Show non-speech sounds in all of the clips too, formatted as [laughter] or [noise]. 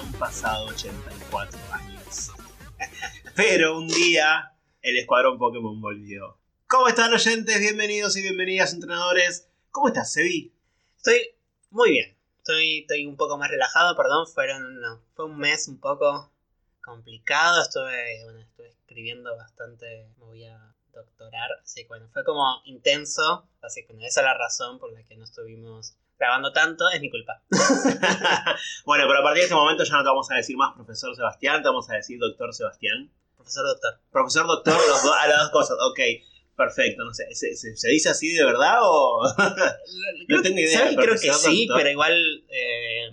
han pasado 84 años. [laughs] Pero un día el escuadrón Pokémon volvió. ¿Cómo están oyentes? Bienvenidos y bienvenidas entrenadores. ¿Cómo estás, Sebi? Estoy muy bien. Estoy, estoy un poco más relajado, perdón. Fueron, no, fue un mes un poco complicado. Estuve, bueno, estuve escribiendo bastante. Me voy a doctorar. Así que bueno, fue como intenso. Así que bueno, esa es la razón por la que no estuvimos grabando tanto. Es mi culpa. [laughs] bueno, pero a partir de este momento ya no te vamos a decir más profesor Sebastián, te vamos a decir doctor Sebastián. Profesor doctor. Profesor doctor, los do- a las dos cosas. Ok, perfecto. No sé, ¿se, se- se dice así de verdad o.? [laughs] No tengo idea, ¿sabes? Creo que sí, doctor. pero igual. eh,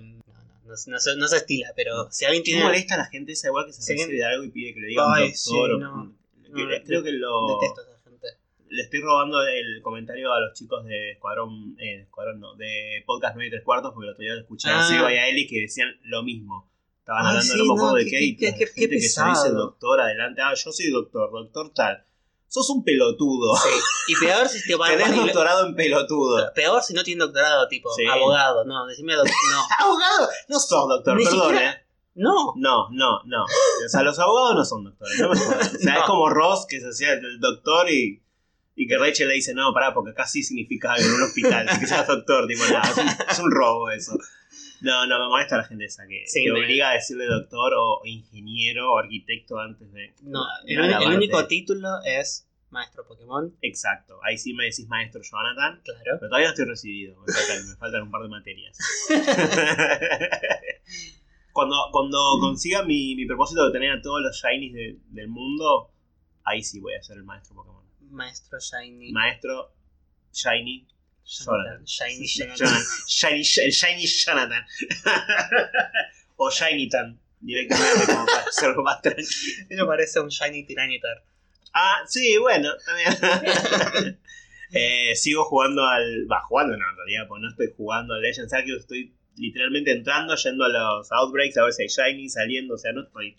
no, no, se, no se estila, pero si alguien ¿Qué tiene. molesta a la gente esa igual que se recibe de algo y pide que le digan Ay, doctor? sí, no. creo que lo. Detesto. Le estoy robando el comentario a los chicos de Escuadrón. Eh, Escuadrón no, de Podcast 9 y 3 cuartos, porque el otro día escuché a Ah. Seba y a Eli que decían lo mismo. Estaban Ay, hablando, sí, acuerdo no, de qué- qué, y qué- qué- gente qué que se dice doctor adelante. Ah, yo soy doctor, doctor tal. Sos un pelotudo. Sí. Y peor si, [laughs] Tenés bueno, y lo- doctorado en pelotudo. peor si no tiene doctorado, tipo Sí. abogado. No, decime doc- no. [laughs] Abogado, no sos doctor, perdón, siquiera- eh. No. No, no, no. O sea, los abogados no son doctores, no me jodas. O sea, [laughs] No. es como Ross que se hacía el doctor y, y que Rachel le dice, no, pará, porque acá sí significa algo en un hospital, que seas doctor, tipo, nada, es un, es un robo eso. No, no, me molesta la gente esa que, Sí, que me- obliga a decirle doctor o ingeniero o arquitecto antes de... No, el, de único título es Maestro Pokémon, Exacto, ahí sí me decís maestro Jonathan, claro. pero todavía no estoy recibido, me faltan, me faltan un par de materias. [laughs] cuando, cuando consiga mi, mi propósito de tener a todos los shinies de- del mundo, ahí sí voy a ser el maestro Pokémon. Maestro Shiny. Maestro Shiny Jonathan. Shiny Jonathan. Shiny, el Shiny Jonathan. [laughs] o Shinytan, directamente, como para [laughs] hacerlo más tranquilo. Me parece un Shiny Tiranitar. Ah, sí, bueno, también. [laughs] Eh, sigo jugando al. Va, jugando no, en realidad, porque no estoy jugando al Legends Arceus, estoy literalmente entrando, yendo a los Outbreaks a ver si hay Shiny saliendo, o sea, no estoy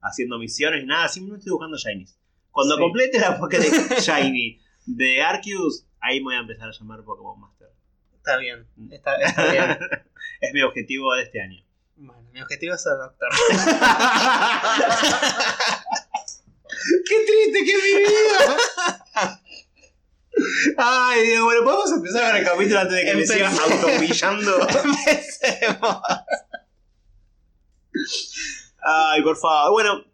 haciendo misiones ni nada, simplemente estoy buscando Shinies. Cuando Sí. complete la Pokédex [laughs] Shiny de Arceus, ahí me voy a empezar a llamar Pokémon Master. Está bien. Está, está bien. [laughs] es mi objetivo de este año. Bueno, mi objetivo es ser doctor. [laughs] ¡Qué triste que es mi vida! Ay, Dios, bueno, podemos empezar con el capítulo antes de que me sigas Empecemos. automillando. Empecemos. Ay, por favor. Bueno,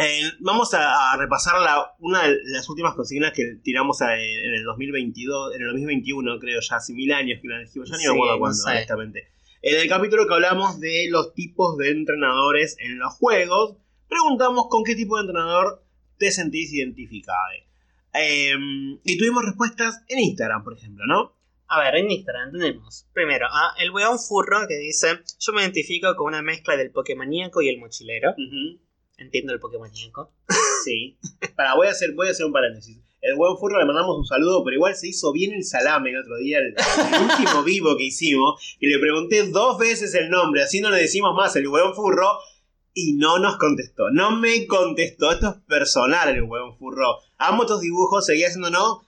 eh, vamos a, a repasar la, una de las últimas consignas que tiramos a- en el 2022, en el 2021, creo ya, hace mil años que la dijimos, ya ni Sí, me acuerdo no cuándo, sé. honestamente. En el capítulo que hablamos de los tipos de entrenadores en los juegos, preguntamos con qué tipo de entrenador te sentís identificado. Eh, y tuvimos respuestas en Instagram, por ejemplo, ¿no? A ver, en Instagram tenemos primero a el weón furro que dice: Yo me identifico con una mezcla del Pokémoníaco y el mochilero. Ujú. Entiendo el Pokémoníaco. [laughs] Sí. Para, voy a hacer, voy a hacer un paréntesis. El buen furro le mandamos un saludo, pero igual se hizo bien el salame el otro día, el, el último vivo que hicimos, y le pregunté dos veces el nombre, así no le decimos más el buen furro, y no nos contestó. No me contestó. Esto es personal el buen furro. Amo tus dibujos, seguía haciendo no.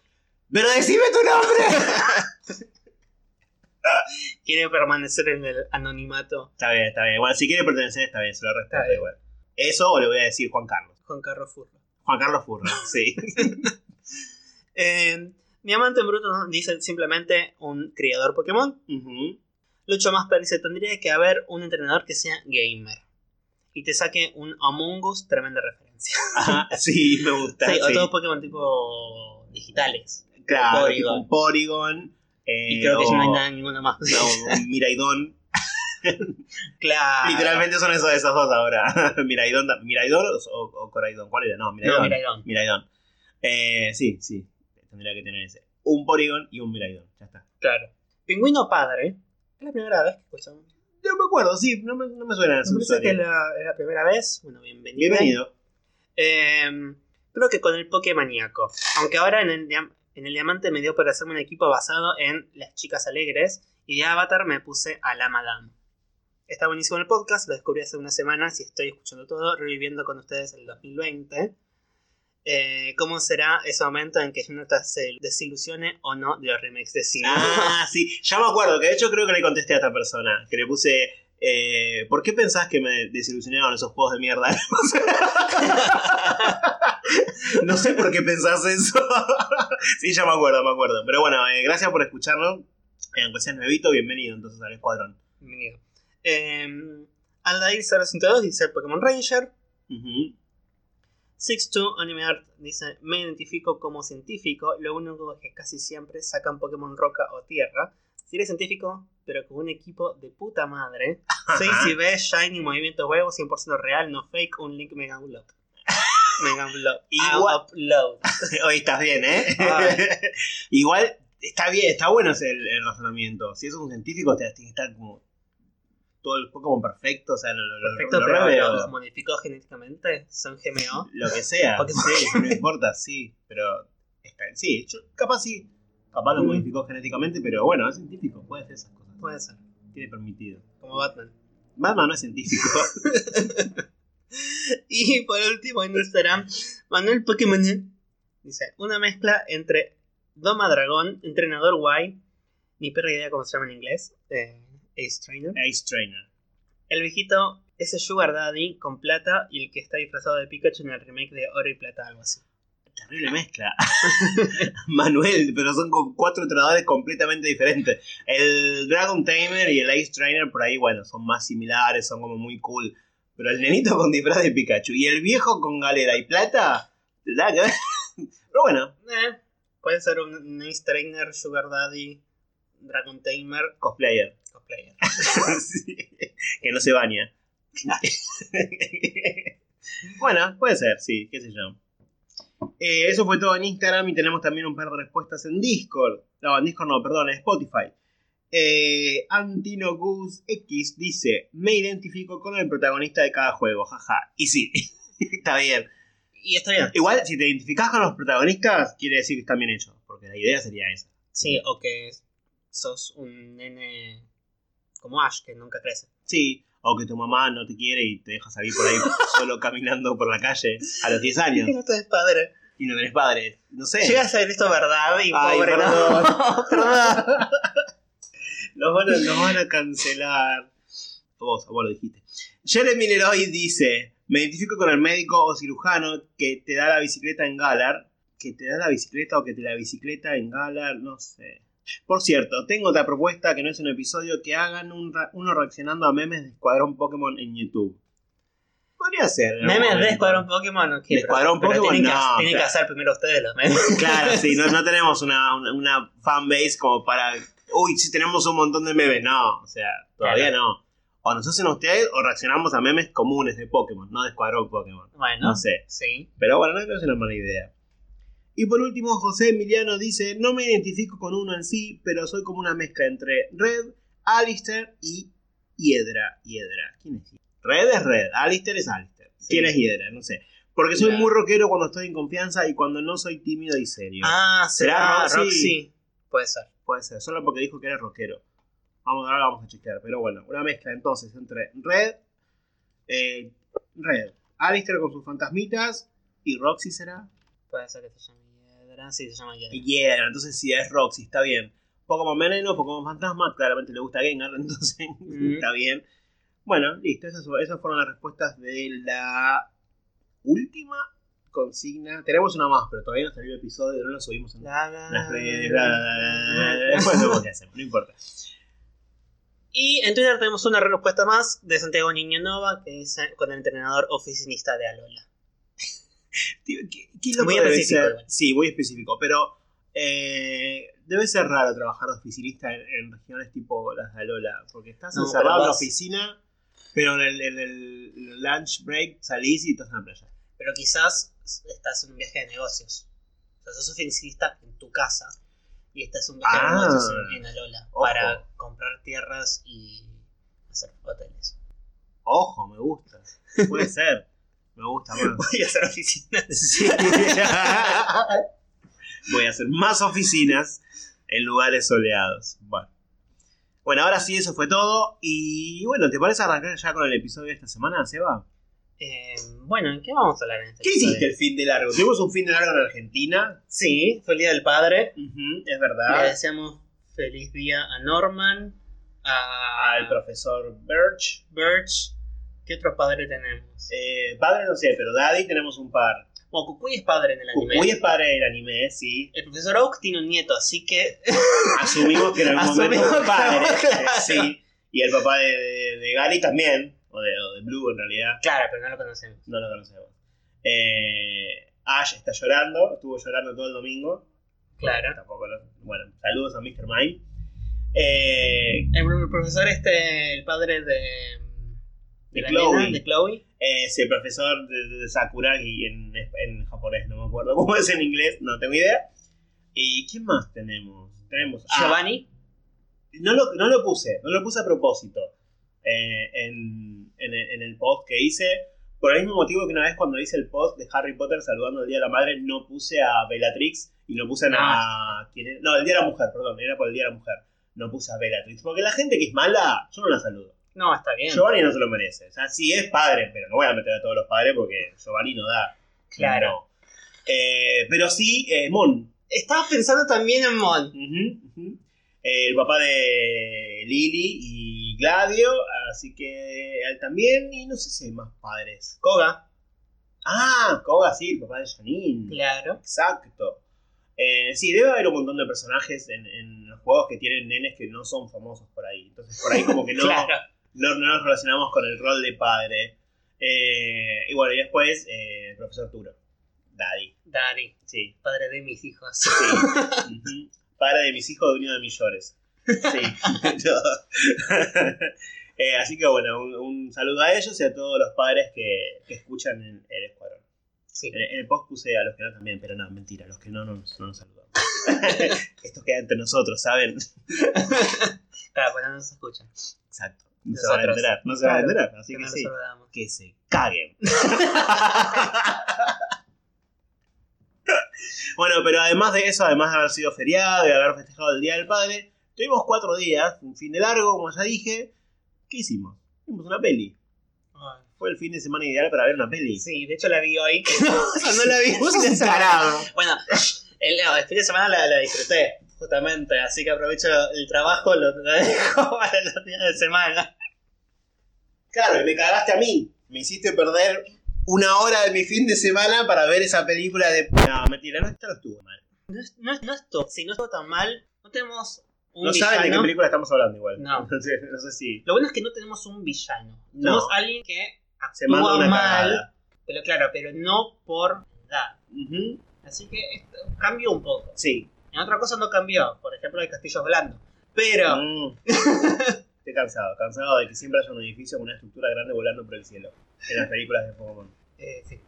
Pero decime tu nombre. [laughs] Quiere permanecer en el anonimato. está bien, está bien. Bueno, si quiere pertenecer, está bien, se lo respeto igual. Eso o le voy a decir Juan Carlos. Juan Carlos Furro. Juan Carlos Furro, sí. [laughs] Eh, Diamante en Bruto nos dice simplemente un criador Pokémon. Ujú. Lucho Masper dice: Tendría que haber un entrenador que sea gamer. Y te saque un Among Us, tremenda referencia. [laughs] Ajá, sí, me gusta. Sí, o todos Pokémon tipo digitales. Claro, Porygon. tipo Porygon. eh, Y creo que o- ya no hay nada ninguno más. no, un Miraidon. [laughs] claro. Literalmente son esos, esos dos ahora. [laughs] Miraidon, Miraidon o, o Coraidon. ¿Cuál era? No, Miraidon. No. Miraidon. Eh, sí, sí. Tendría que tener ese. Un Porygon y un Miraidon. Ya está. Claro. Pingüino padre. Es la primera vez que escuchamos. No me acuerdo, sí. No me, no me suena Me parece que es la, es la primera vez. Bueno, bienvenido. Bienvenido. Eh, creo que con el Pokémoníaco. Aunque ahora en el, en el diamante me dio por hacerme un equipo basado en las chicas alegres. Y de Avatar me puse a la Madame. Está buenísimo el podcast, lo descubrí hace unas semanas y estoy escuchando todo, reviviendo con ustedes el 2020. Eh, ¿Cómo será ese momento en que Jonathan se desilusione o no de los remakes de cine? Ah, sí. Ya me acuerdo, que de hecho creo que le contesté a esta persona. Que le puse. Eh, ¿Por qué pensás que me desilusionaron esos juegos de mierda? [laughs] no sé por qué pensás eso. sí, ya me acuerdo, me acuerdo. Pero bueno, eh, gracias por escucharnos. Eh, aunque seas nuevito, bienvenido entonces al escuadrón. Bienvenido. Eh, Aldair 002 dice Pokémon Ranger. Ujú. 62 Anime Art dice Me identifico como científico, lo único es que casi siempre sacan Pokémon Roca o Tierra. Si eres científico, pero con un equipo de puta madre. 6 si ves Shiny Movimiento Huevo, 100% real, no fake, un link Mega Upload. [laughs] Mega Upload. Igual- Upload. [laughs] Hoy estás bien, ¿eh? [laughs] Igual está bien, está bueno ese el, el razonamiento. Si sos un científico, te tiene que estar como todo el Pokémon perfecto, o sea, lo, lo- Perfecto, lo pero los modificó genéticamente, son GMO. Lo que sea, sí, no importa, sí, pero está, sí, yo, capaz sí, capaz lo Mm. modificó genéticamente, pero bueno, es científico, puede hacer esas cosas. Puede ser, Tiene permitido. como Batman. Batman no es científico. [laughs] Y por último en Instagram, Manuel Pokémon dice: Una mezcla entre Doma Dragón, Entrenador Guay, ni perra idea cómo se llama en inglés, eh, Ace Trainer. Ace Trainer. El viejito, ese Sugar Daddy con plata y el que está disfrazado de Pikachu en el remake de Oro y Plata, algo así. Terrible mezcla. [laughs] Manuel, pero son con cuatro entrenadores completamente diferentes. El Dragon Tamer y el Ace Trainer por ahí, bueno, son más similares, son como muy cool. Pero el nenito con disfraz de Pikachu y el viejo con galera y plata, nada que ver. Pero bueno, Eh, puede ser un, un Ace Trainer, Sugar Daddy, Dragon Tamer, cosplayer. Cosplayer. [laughs] Sí, que no se baña. [laughs] bueno, puede ser, sí, qué sé yo. Eh, eso fue todo en Instagram y tenemos también un par de respuestas en Discord. No, en Discord no, perdón, en Spotify. Eh, Antino Goose X dice: Me identifico con el protagonista de cada juego, jaja. Y sí, [laughs] está bien. Y está bien. Igual, si te identificás con los protagonistas, quiere decir que están bien hechos, porque la idea sería esa. Sí, o que sos un nene como Ash, que nunca crece. Sí, o que tu mamá no te quiere y te deja salir por ahí [laughs] solo caminando por la calle a los 10 años Que [laughs] no tenés padre. y no tenés padre. No sé. Llega a ser esto verdad y Ay, pobre perdón. no. Perdón. [laughs] Nos van, a, nos van a cancelar. Vos, vos lo dijiste. Jeremy Leroy dice: Me identifico con el médico o cirujano que te da la bicicleta en Galar. Que te da la bicicleta o que te da la bicicleta en Galar, no sé. Por cierto, tengo otra propuesta que no es un episodio: que hagan un uno reaccionando a memes de Escuadrón Pokémon en YouTube. Podría ser. Memes de. Escuadrón Pokémon, ok. De Escuadrón pero Pokémon, tienen, que, no, tienen que hacer primero ustedes los memes. [laughs] Claro, sí, no, no tenemos una, una, una fanbase como para. Uy, sí, tenemos un montón de memes. No, o sea, todavía no. O nos hacen ustedes o reaccionamos a memes comunes de Pokémon, no de Escuadrón Pokémon. Bueno, No sé. sí. Pero bueno, no creo que sea una mala idea. Y por último, José Emiliano dice: No me identifico con uno en sí, pero soy como una mezcla entre Red, Alistair y Hiedra. Hiedra. ¿Quién es Hiedra? Red es Red, Alistair es Alistair. Sí. ¿Quién es Hiedra? No sé. Porque soy Claro. muy rockero cuando estoy en confianza y cuando no soy tímido y serio. Ah, ¿Será será Roxy? Puede ser. Puede ser, solo porque dijo que era rockero. Vamos, ahora lo vamos a chequear. Pero bueno, una mezcla entonces entre Red, eh, Red, Alistair con sus fantasmitas y Roxy será. Puede ser que se llame Hiedra. Sí, se llama Hiedra. Yeah, entonces sí, es Roxy, está bien. Pokémon Veneno, Pokémon Fantasma, claramente le gusta Gengar, [laughs] entonces Mm. está bien. Bueno, listo, esas, esas fueron las respuestas de la última consigna. Tenemos una más, pero todavía no salió el episodio, no lo subimos en La, la, las redes. la. Después vemos qué hacemos, no importa. Y en Twitter tenemos una respuesta más de Santiago Niño Nova que dice con el entrenador oficinista de Alola. ¿Qué, qué Muy específico, ser? Sí, muy específico, pero eh, debe ser raro trabajar de oficinista en, en regiones tipo las de Alola, porque estás No, encerrado en la vas- oficina, pero en el, en el lunch break salís y estás en la playa. Pero quizás estás en un viaje de negocios. O sea, sos oficinista en tu casa y estás en un viaje Ah. de negocios en, en Alola Ojo. para comprar tierras y hacer hoteles. Ojo, me gusta. Puede ser. [laughs] Me gusta más. Voy a hacer oficinas. [laughs] Sí. Voy a hacer más oficinas en lugares soleados. Bueno. Bueno, ahora sí, eso fue todo. Y bueno, ¿te parece arrancar ya con el episodio de esta semana, Seba? Eh, bueno, ¿en qué vamos a hablar en este ¿Qué episodio? hiciste el fin de largo? Tuvimos un fin de largo en Argentina. Sí, fue el Día del Padre. Es Le verdad. deseamos feliz día a Norman, a al profesor Birch. Birch. ¿Qué otro padre tenemos? Eh, padre no sé, pero Daddy tenemos un par. Bueno, Kukui es padre en el anime. Kukui es padre del anime, sí. El profesor Oak tiene un nieto, así que. [laughs] Asumimos que en algún momento fue padre. claro. eh, Sí. Y el papá de, de, de Gary también. O de, o de Blue en realidad. claro, pero no lo conocemos. No lo conocemos. Eh, Ash está llorando. Estuvo llorando todo el domingo. Claro. Tampoco lo- bueno, saludos a Mr. Mime. Eh, El profesor este, el padre de. De Chloe. nena, de Chloe. es el profesor de, de Sakuragi en, en japonés, no me acuerdo [laughs] cómo es en inglés, no tengo idea. ¿Y quién más tenemos? Tenemos ah, Giovanni. no, lo, no lo puse, no lo puse a propósito eh, en, en el, en el post que hice. Por el mismo motivo que una vez cuando hice el post de Harry Potter saludando el Día de la Madre, no puse a Bellatrix y no puse a... ¿quién era? No, el Día de la Mujer, perdón, era por el Día de la Mujer. No puse a Bellatrix, porque la gente que es mala, yo no la saludo. No, está bien. Giovanni no se lo merece. O sea, sí es padre, pero no voy a meter a todos los padres porque Giovanni no da. Claro. Eh, pero sí, eh, Mon. Estaba pensando también en Mon. Eh, el papá de Lily y Gladio. Así que él también. Y no sé si hay más padres. Koga. Ah, Koga, sí, el papá de Janine. Claro. Exacto. Eh, sí, debe haber un montón de personajes en, en los juegos que tienen nenes que no son famosos por ahí. Entonces, por ahí como que no, [laughs] Claro. No, no nos relacionamos con el rol de padre. Eh, y bueno, y después, eh, el profesor Turo. Daddy. Daddy, Sí. padre de mis hijos. sí. [laughs] Padre de mis hijos, dueño de mis llores. Sí. [laughs] [laughs] Eh, así que bueno, un, un saludo a ellos y a todos los padres que, que escuchan el, el escuadrón. Sí. En, en el post puse a los que no también, pero no, mentira, los que no, no, nos- no nos saludamos. Esto queda entre nosotros, ¿saben? Claro, pues no nos escuchan. Exacto. No se van a enterar, no se van a enterar, así Que que no sí. Que se caguen. [laughs] bueno, pero además de eso, además de haber sido feriado y haber festejado el Día del Padre, tuvimos cuatro días, un fin de largo, como ya dije. ¿Qué hicimos? Vimos una peli. Ay, Fue el fin de semana ideal para ver una peli. Sí, de hecho la vi hoy. [laughs] no, no la vi. [laughs] Vos un. Bueno, el, no, el fin de semana la, la disfruté, justamente. Así que aprovecho el trabajo, lo, lo dejo [laughs] para los días de semana. Claro, y me cagaste a mí. Me hiciste perder una hora de mi fin de semana para ver esa película de. No, mentira, no, esta no estuvo mal. No, es- no, no estuvo, si no estuvo tan mal, no tenemos un No saben de qué villano. película estamos hablando igual. No. [laughs] No sé, no sé si. Lo bueno es que no tenemos un villano. No. Tenemos alguien que Se manda actúa una mal, cagada. pero claro, pero no por edad. Ujú. Así que esto cambió un poco. Sí. En otra cosa no cambió, por ejemplo, el castillo blando. Pero, Mm. [laughs] Estoy cansado, cansado de que siempre haya un edificio con una estructura grande volando por el cielo en las películas de Pokémon. eh, sí.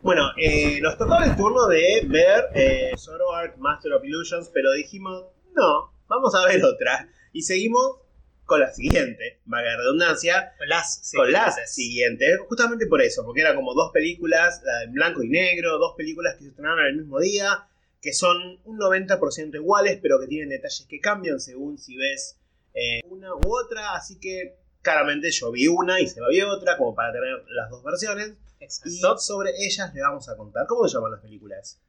Bueno, eh, nos tocó el turno de ver eh, Zoroark Master of Illusions, pero dijimos, no, vamos a ver otra. Y seguimos con la siguiente, valga la redundancia, Con las con las siguientes. siguientes, justamente por eso, porque eran como dos películas, la en blanco y negro, dos películas que se estrenaron el mismo día, que son un 90% iguales, pero que tienen detalles que cambian según si ves eh, una u otra, así que claramente yo vi una y se va a ver otra, como para tener las dos versiones, y Exacto. sobre ellas le vamos a contar. ¿Cómo se llaman las películas?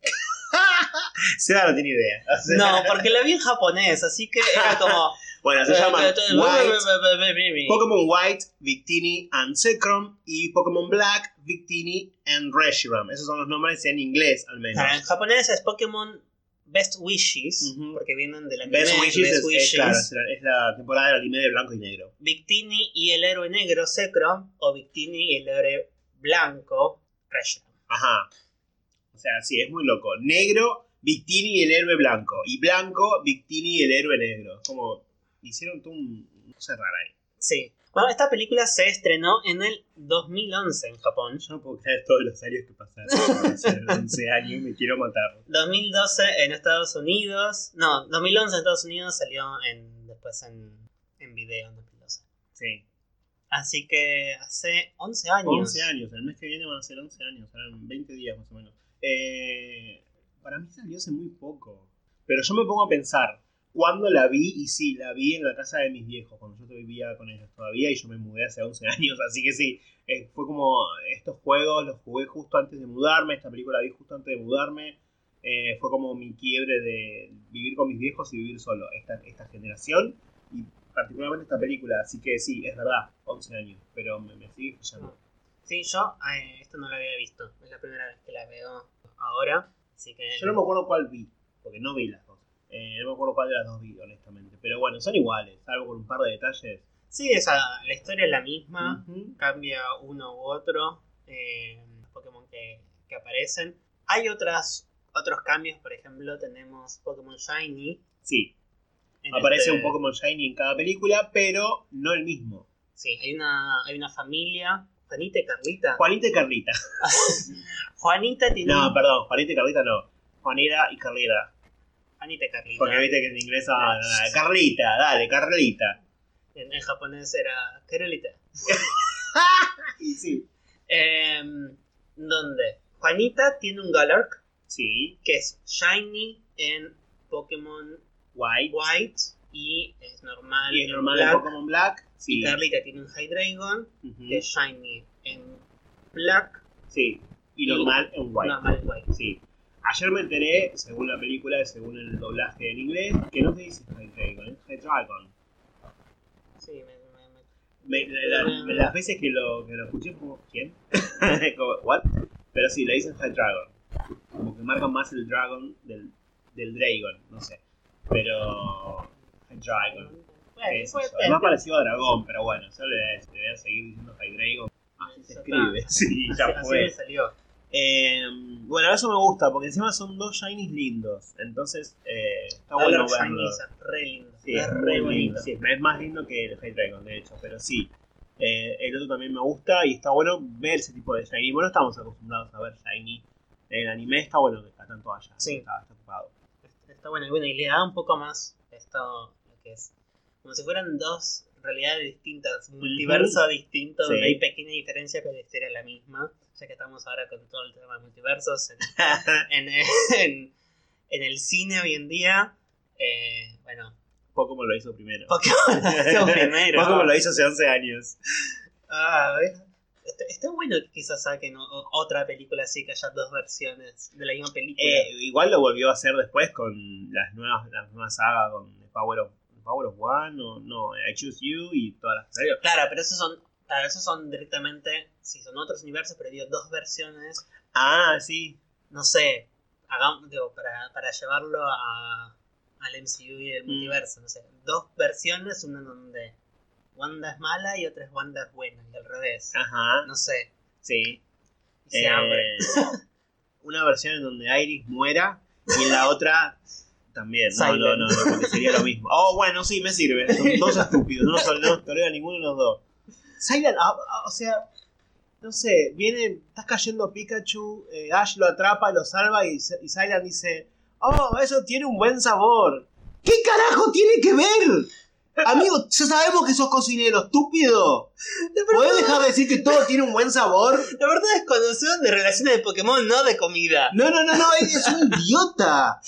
[laughs] Seba no tiene idea. O sea, No, porque la vi en japonés, así que era como. Bueno, se llaman White. Pokémon White, Victini and Zekrom y Pokémon Black, Victini and Reshiram. Esos son los nombres en inglés, al menos. En japonés es Pokémon Best Wishes, porque vienen del anime Best Wishes, es, es, Wishes. claro, es la, es la temporada del anime de blanco y negro. Victini y el héroe negro Zekrom, o Victini y el héroe blanco Reshiram. Ajá. O sea, sí, es muy loco. Negro, Victini y el héroe blanco. Y blanco, Victini y el héroe negro. Como hicieron todo un cosa rara ahí. Sí. Bueno, esta película se estrenó en el 2011 en Japón. Yo no puedo creer todos los años que pasaron. Hace [laughs] 11 años y me quiero matar. 2012 en Estados Unidos. No, 2011 en Estados Unidos salió en, después en, en video en 2012. Sí. Así que hace 11 años. 11 años. El mes que viene van a ser 11 años. Serán 20 días más o menos. Eh, para mí salió hace muy poco. Pero yo me pongo a pensar. ¿Cuándo la vi? Y sí, la vi en la casa de mis viejos, cuando yo vivía con ellos todavía y yo me mudé hace 11 años, [laughs] así que sí, eh, fue como estos juegos los jugué justo antes de mudarme, esta película la vi justo antes de mudarme, eh, fue como mi quiebre de vivir con mis viejos y vivir solo. Esta, esta generación Y particularmente esta película, así que sí, es verdad, 11 años, pero me, me sigue fallando. Sí, yo eh, esto no lo había visto. Es la primera vez que la veo ahora. Así que. Yo no me acuerdo cuál vi, porque no vi las. Eh, no me acuerdo cuál de las dos vi, honestamente. Pero bueno, son iguales, salvo con un par de detalles. Sí, esa, la historia es la misma. Cambia uno u otro. eh, los Pokémon que, que aparecen. Hay otras, otros cambios, por ejemplo, tenemos Pokémon Shiny. Sí, aparece este- un Pokémon Shiny en cada película, pero no el mismo. Sí, hay una, hay una familia. Juanita y Carlita. Juanita y Carlita. [laughs] Juanita tiene. No, perdón, Juanita y Carlita no. Juanita y Carlita. Juanita y Carlita. Porque viste que en inglés. ah, Carlita, dale, Carlita. En, en japonés era Carolita. [laughs] Sí. Em, donde Juanita tiene un Galark Sí, que es Shiny en Pokémon White. White y es normal, Y es en normal Black. en Pokémon Black. Sí. Y Carlita tiene un Hydreigon Ujú. que es Shiny en Black, Sí. Y normal en White. normal en White. Sí. Ayer me enteré, según la película y según el doblaje en inglés, que no se dice Hydreigon, es Hydreigon. Sí, me, me- me- Me- la- la- las veces que lo, que lo escuché, fue como, ¿quién? [laughs] como, ¿what? Pero sí, le dicen Hydreigon. Como que marcan más el Dragon del, del Dragon, no sé. Pero. Bueno, puede yo. ser. Es más parecido a Dragón, pero bueno, solo le, le voy a seguir diciendo Hydreigon. Así se escribe, [laughs] sí, ya Así- así fue. me salió. Eh, bueno, eso me gusta, porque encima son dos shinies lindos. Entonces, eh, está bueno Shiny verlo. es re lindo. Sí, es es re bonito. lindo. Sí, es más lindo que el Hydreigon, de hecho, pero sí. Eh, el otro también me gusta y está bueno ver ese tipo de shiny. Bueno, estamos acostumbrados a ver shiny. En el anime está bueno que está tanto allá. Sí. Está, está ocupado. Está bueno, y bueno, y le da un poco más esto, lo que es, como si fueran dos realidades distintas, un multiverso distinto, Sí. donde hay pequeña diferencia, pero la historia es la misma, ya que estamos ahora con todo el tema de multiversos en, [laughs] en, en- en el cine hoy en día, eh, bueno, Pokémon lo hizo primero. Pokémon lo hizo [laughs] primero. Pokémon lo hizo hace 11 años. Ah, ¿ves? Está, está bueno que quizás saquen o- otra película así, que haya dos versiones de la misma película. Eh, igual lo volvió a hacer después con las nuevas, las nuevas sagas con Power of, Power of One o no, I Choose You y todas las. Claro, pero esos son, claro, esos son directamente, sí, son otros universos, pero digo, dos versiones Ah, sí. no sé, hagamos, digo, para, para llevarlo a, al MCU y el Mm. multiverso, no sé, dos versiones, una en donde Wanda es mala y otra es Wanda es buena, y al revés, Ajá. no sé, Sí. y se. Eh, [laughs] una versión en donde Iris muera y en la otra también. No, no, no, no, porque sería lo mismo. Oh, bueno, sí, me sirve. Son dos [laughs] estúpidos. No nos no nos tolera ninguno de los dos. Silent, ah, ah, o sea, no sé, viene, estás cayendo Pikachu, eh, Ash lo atrapa, lo salva y, y Silent dice, oh, eso tiene un buen sabor. ¿Qué carajo tiene que ver? Amigo, ya sabemos que sos cocinero, estúpido. ¿Puedes dejar de decir que todo tiene un buen sabor? La verdad es conocedor de relaciones de Pokémon, no de comida. No, no, no, no, es un idiota.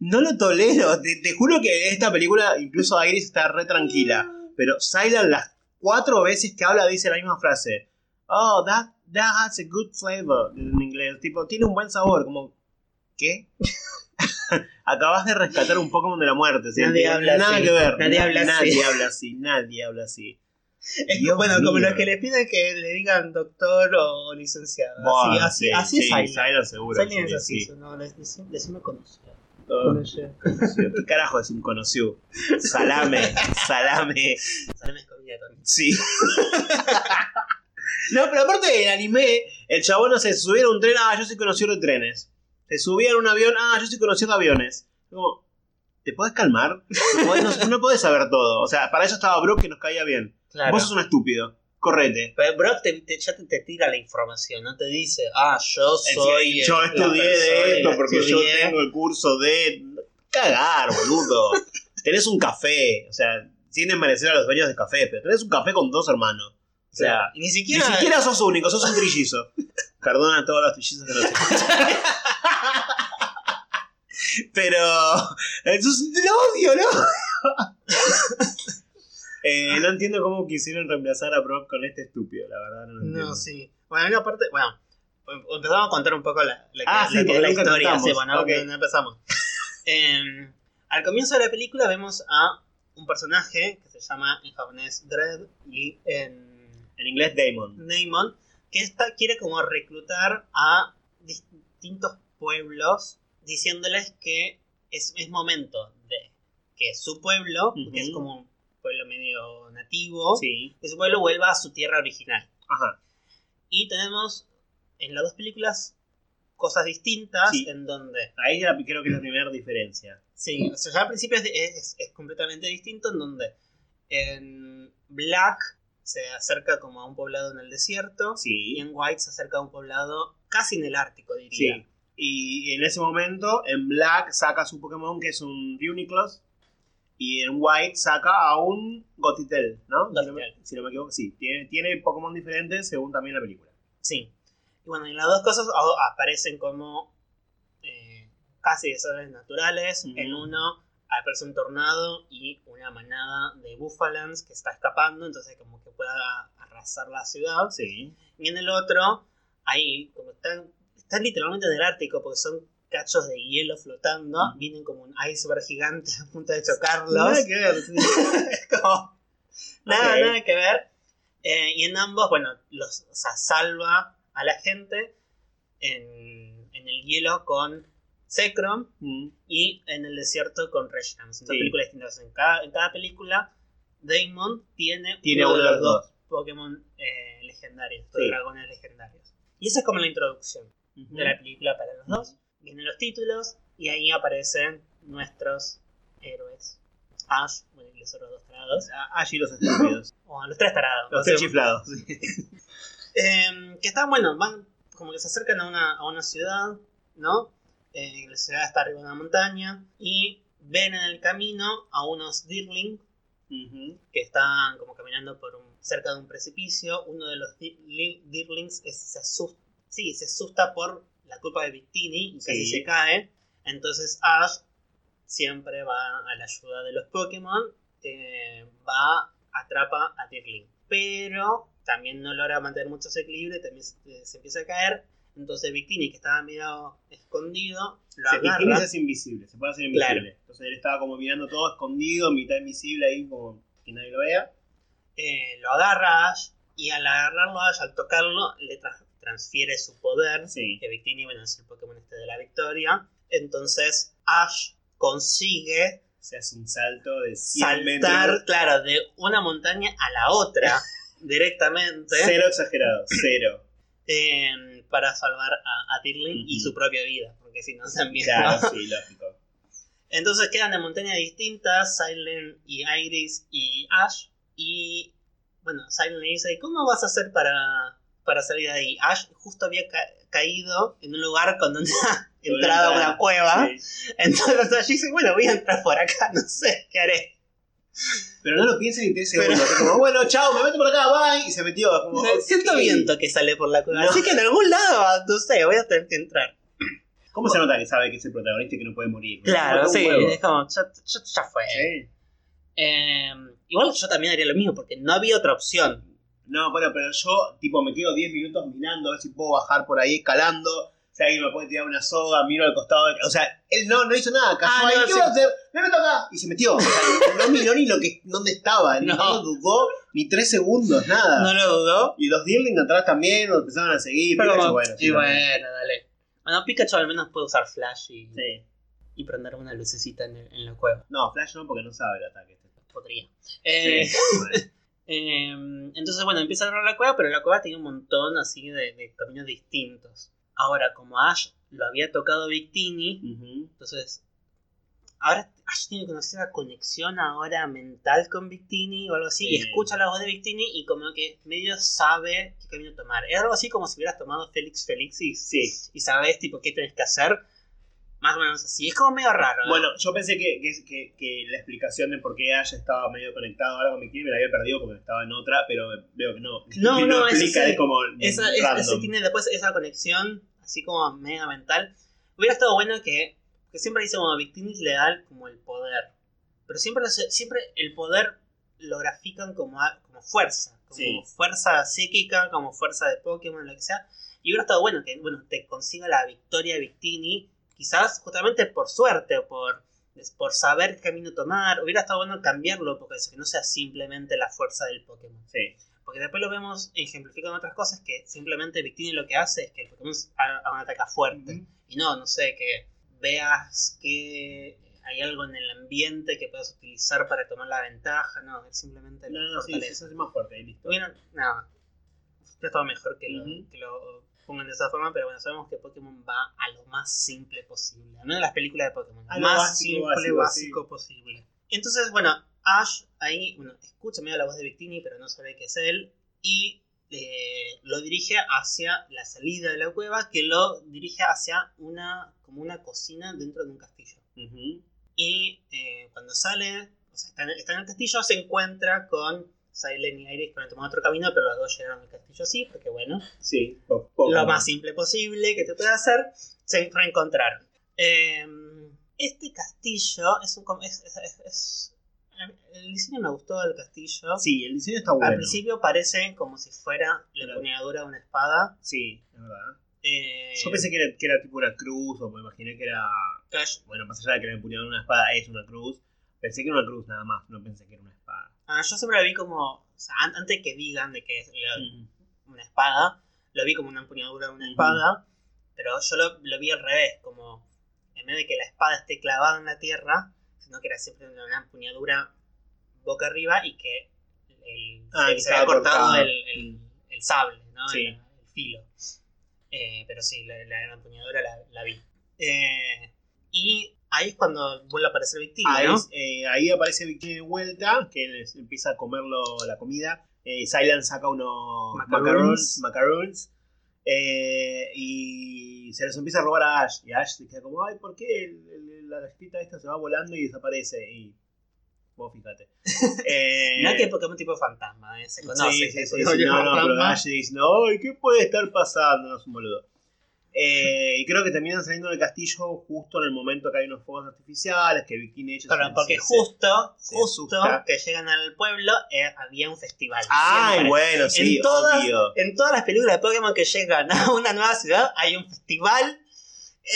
No lo tolero. Te, te juro que esta película incluso Iris está re tranquila. Pero Silent las cuatro veces que habla dice la misma frase. Oh, that, that has a good flavor. En inglés. Tipo, tiene un buen sabor. Como, ¿qué? Acabas de rescatar un Pokémon de la muerte. ¿sí? Nadie habla Nada así. que ver. Nadie habla así. Nadie habla así. Nadie habla así. Es bueno, como mío. los que le piden que le digan doctor o licenciado. Buah, así, así, sí, así sí, es Silent. Seguro. Silent es así, sí. no, les- les- decime conocido. ¿Qué carajo es un conocido? Salame, salame. Silent es comida también. Sí. [laughs] No, pero aparte del anime, el chabón no se subía a un tren, ah, yo soy conocido de trenes. Se subía a un avión, ah, yo soy conocido de aviones. Como, ¿te podés calmar? No podés, no, no podés saber todo. O sea, para eso estaba Brook que nos caía bien. Claro. Vos sos un estúpido. Correte. Pero Brock te, te- ya te, te tira la información, no te dice, ah, yo soy. yo la estudié de esto porque yo estudié". tengo el curso de. Cagar, boludo. [laughs] tenés un café. O sea, sin desmerecer a los dueños de café, pero tenés un café con dos hermanos. O sea, ni Ni siquiera. sos único, sos un trillizo. [laughs] Perdona a todos los trillizos que nos. [laughs] Pero. Sos, lo odio, ¿no? Eh, no entiendo cómo quisieron reemplazar a Brock con este estúpido, la verdad no lo entiendo. No, sí. Bueno, una parte. Bueno, empezamos a contar un poco la, la, Ah, la sí, la historia. Sí, bueno, no, empezamos. Eh, al comienzo de la película vemos a un personaje que se llama en japonés Dread y en, En inglés, Damon. Neymon, que está, quiere como reclutar a distintos pueblos diciéndoles que es, es momento de que su pueblo, que es como un pueblo medio nativo, Sí. que su pueblo vuelva a su tierra original. Ajá. Y tenemos en las dos películas cosas distintas Sí. en donde, Ahí creo que es la primera diferencia. sí, o sea, ya al principio es, es- es completamente distinto en donde en Black se acerca como a un poblado en el desierto Sí. y en White se acerca a un poblado casi en el Ártico, diría. Sí. Y en ese momento, en Black saca su Pokémon que es un Uniclus. Y en White saca a un Gotitel, ¿no? Si no, me, Gothitelle. si no me equivoco, sí. Tiene, tiene Pokémon diferentes según también la película. Sí. Y bueno, y las dos cosas aparecen como eh, casi desastres naturales. En uno aparece un tornado y una manada de búfalans que está escapando, entonces como que pueda arrasar la ciudad. Sí. Y en el otro, ahí como están, están literalmente en el Ártico porque son cachos de hielo flotando, Ujú. vienen como un iceberg gigante a punto de chocarlos. Nada que ver. sí. [laughs] Como, nada, nada que ver. Eh, y en ambos, bueno, los, o sea, salva a la gente en, en el hielo con Zekrom Mm. y en el desierto con Reshiram. Son dos Sí. películas distintas. En cada, en cada película, Daemon tiene, Tiene uno de los dos. Pokémon eh, legendarios, Sí. dragones legendarios. Y esa es como la introducción de la película para los dos. Vienen los títulos y ahí aparecen nuestros héroes. Ash, bueno, y los otros dos tarados. A- Allí los estúpidos. [laughs] O los tres tarados. Los tres chiflados. [laughs] [laughs] Eh, que están, bueno, van como que se acercan a una, a una ciudad, ¿no? Eh, la ciudad está arriba de una montaña y ven en el camino a unos Dirling que están como caminando por un, cerca de un precipicio. Uno de los Di- Li- Dirlings es- se, asusta, sí, se asusta por la culpa de Victini y casi Sí. se cae. Entonces Ash siempre va a la ayuda de los Pokémon, eh, va, atrapa a Dirling. Pero también no logra mantener mucho ese equilibrio y también se, se empieza a caer. Entonces Victini, que estaba medio escondido, lo agarra. Victini se hace invisible, se puede hacer invisible. Claro. Entonces él estaba como mirando todo escondido, mitad invisible ahí, como que nadie lo vea. eh, lo agarra Ash y al agarrarlo a Ash, al tocarlo, le tra- transfiere su poder. Sí. Que Victini, bueno, es el Pokémon este de la victoria. Entonces Ash consigue Se hace un salto de 100 saltar, metros. claro, de una montaña a la otra [laughs] directamente Cero exagerado, [clears throat] cero. eh, para salvar a, a Dirling y su propia vida, porque si no también. Claro, sí, lógico. Entonces quedan de montañas distintas, Silent y Iris y Ash. Y bueno, Silent le dice, ¿cómo vas a hacer para, para salir de ahí? Ash justo había ca- caído en un lugar con una [laughs] entrada a una cueva. Sí. Entonces Ash dice, bueno, voy a entrar por acá, no sé qué haré. Pero no lo piensen ni 3 Pero- segundos. Es como, bueno, chao, me meto por acá, bye. Y se metió. [laughs] Siento viento que sale por la cueva. No. Así que en algún lado, no sé, voy a tener que entrar. ¿Cómo se nota que sabe que es el protagonista y que no puede morir? Claro, sí, huevo. es como, ya, ya- ya fue. Sí. Eh, igual yo también haría lo mismo, porque no había otra opción. No, bueno, pero yo, tipo, me quedo 10 minutos mirando a ver si puedo bajar por ahí escalando. Si alguien me puede tirar una soga, miro al costado. de- O sea, él no, no hizo nada. Cayó Ah, ahí, no, ¿qué sí. va a hacer? Me meto acá. Y se metió. O sea, no miró ni lo que, dónde estaba. No. no dudó ni 3 segundos, nada. No lo dudó. Y los Deerling atrás también lo empezaron a seguir. Pero Pikachu, como- bueno, sí, y bueno, dale. Bueno, Pikachu al menos puede usar Flash y, Sí. y prender una lucecita en, el- en la cueva. No, Flash no, porque no sabe el ataque. Podría. Eh, Sí, [laughs] bueno. Eh, entonces, bueno, empieza a agarrar la cueva, pero la cueva tiene un montón así de, de caminos distintos. Ahora, como Ash lo había tocado Victini, entonces. Ahora Ash tiene que conocer la conexión ahora mental con Victini o algo así. Y escucha la voz de Victini y como que medio sabe qué camino tomar. Es algo así como si hubieras tomado Félix Felixis Sí. y sabes tipo qué tenés que hacer. Más o menos así. Es como medio raro. Bueno, yo pensé que, que, que- que la explicación de por qué Ash estaba medio conectado ahora con Bikini me la había perdido porque estaba en otra, pero veo que no. No, no, [laughs] ese explica, sí. es como esa, es- ese tiene después esa conexión así como mega mental. Hubiera estado bueno que, que siempre dice como Victini le da como el poder. Pero siempre, siempre el poder lo grafican como, a- como fuerza. Como Sí. fuerza psíquica, como fuerza de Pokémon, lo que sea. Y hubiera estado bueno que bueno, te consiga la victoria Victini. Quizás justamente por suerte o por por saber qué camino tomar. Hubiera estado bueno cambiarlo porque que no sea simplemente la fuerza del Pokémon. Sí. Porque después lo vemos ejemplificado en otras cosas que simplemente Victini lo que hace es que el Pokémon haga un ataque fuerte. Y no, no sé, que veas que hay algo en el ambiente que puedas utilizar para tomar la ventaja. No, es simplemente No, la no, no, sí, sí, fortaleza. hace más fuerte, y listo. Nada. Ya estaba mejor que lo, que lo pongan de esa forma, pero bueno, sabemos que Pokémon va a lo más simple posible. Menos en las películas de Pokémon. A Lo más básico, simple, básico, básico, posible. Entonces, bueno, Ash ahí, bueno, escucha medio la voz de Victini, pero no sabe que es él. Y eh, lo dirige hacia la salida de la cueva, que lo dirige hacia una, como una cocina dentro de un castillo. Y eh, cuando sale, o sea, está en, está en el castillo, se encuentra con Silent y Iris que van a tomar otro camino, pero los dos llegaron al castillo así, porque bueno, Sí, po- lo más simple posible que te puede hacer, se reencontraron. Eh, este castillo es un... es- es- es- el diseño me gustó del castillo. Sí, el diseño está bueno. Al principio parece como si fuera la empuñadura de una espada. Sí, es verdad. Eh, Yo pensé que era, que era tipo una cruz, o me imaginé que era. Cash- Bueno, más allá de que la empuñadura de una espada es una cruz. Pensé que era una cruz nada más, no pensé que era una espada. Ah, yo siempre la vi como... o sea, an- antes que digan de que es la- una espada, lo vi como una empuñadura de una espada, pero yo lo, lo vi al revés, como en vez de que la espada esté clavada en la tierra, sino que era siempre una empuñadura boca arriba y que el, Ah, se, se había cortado el, el- el sable, ¿no? Sí. El filo. Eh, pero sí, la, la empuñadura la, la vi. Eh, y ahí es cuando vuelve a aparecer Victini, ahí, ¿no? eh, ahí aparece Victoria de vuelta, que él es- empieza a comerlo la comida. Eh, Silent saca unos Macaroons. macarons, macaroons eh, y se los empieza a robar a Ash. Y Ash se queda como, ay, ¿por qué el- el- la galleta esta se va volando y desaparece? Y vos fíjate. [laughs] Eh, No que Pokémon tipo fantasma, ¿eh? se conoce. Sí, sí, es sí, sí, no, no, pero. Ash dice, no, ay, ¿qué puede estar pasando? No, es un boludo. Eh, y creo que terminan saliendo del castillo justo en el momento que hay unos fuegos artificiales, que Bikini hecho Claro, se- porque se- justo, se justo asusta. que llegan al pueblo eh, había un festival. Ay, Siempre. bueno, sí, en, todas, obvio. en todas las películas de Pokémon que llegan a una nueva ciudad hay un festival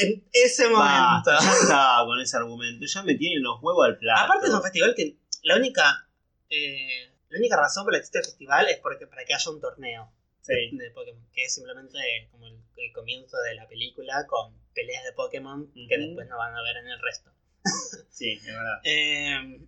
en ese momento. Ya estaba con ese argumento, ya me tienen los huevos al plato. Aparte es un festival que la única eh, la única razón por la que existe el festival es porque para que haya un torneo Sí. de Pokémon, que es simplemente como el, el comienzo de la película con peleas de Pokémon que después no van a ver en el resto. [laughs] Sí, es verdad. Eh,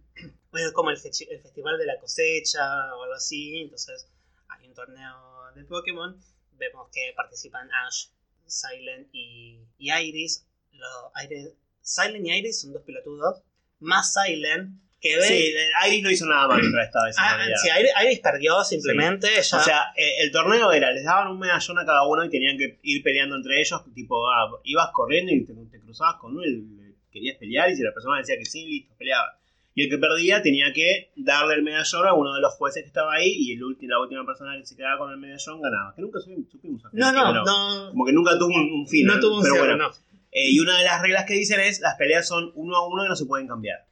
bueno, como el, festival de la cosecha o algo así. Entonces hay un torneo de Pokémon. Vemos que participan Ash, Silent y, y Iris. Los Iris- Silent y Iris son dos pelotudos. Más Silent que ve. Sí, Iris no hizo nada mal contra esta vez. Ah, sí, Iris, Iris perdió simplemente. ella- O sea, eh, el torneo era, les daban un medallón a cada uno y tenían que ir peleando entre ellos. Tipo, ah, ibas corriendo y te, te cruzabas con uno y querías pelear. Y si la persona decía que sí, listo, peleaba. Y el que perdía tenía que darle el medallón a uno de los jueces que estaba ahí. Y el ulti- la última persona que se quedaba con el medallón ganaba. Que nunca supimos, a no, no, no. Como que nunca tuvo un, un fin. No tuvo un pero cierre, bueno. no. Eh, y una de las reglas que dicen es las peleas son uno a uno y no se pueden cambiar.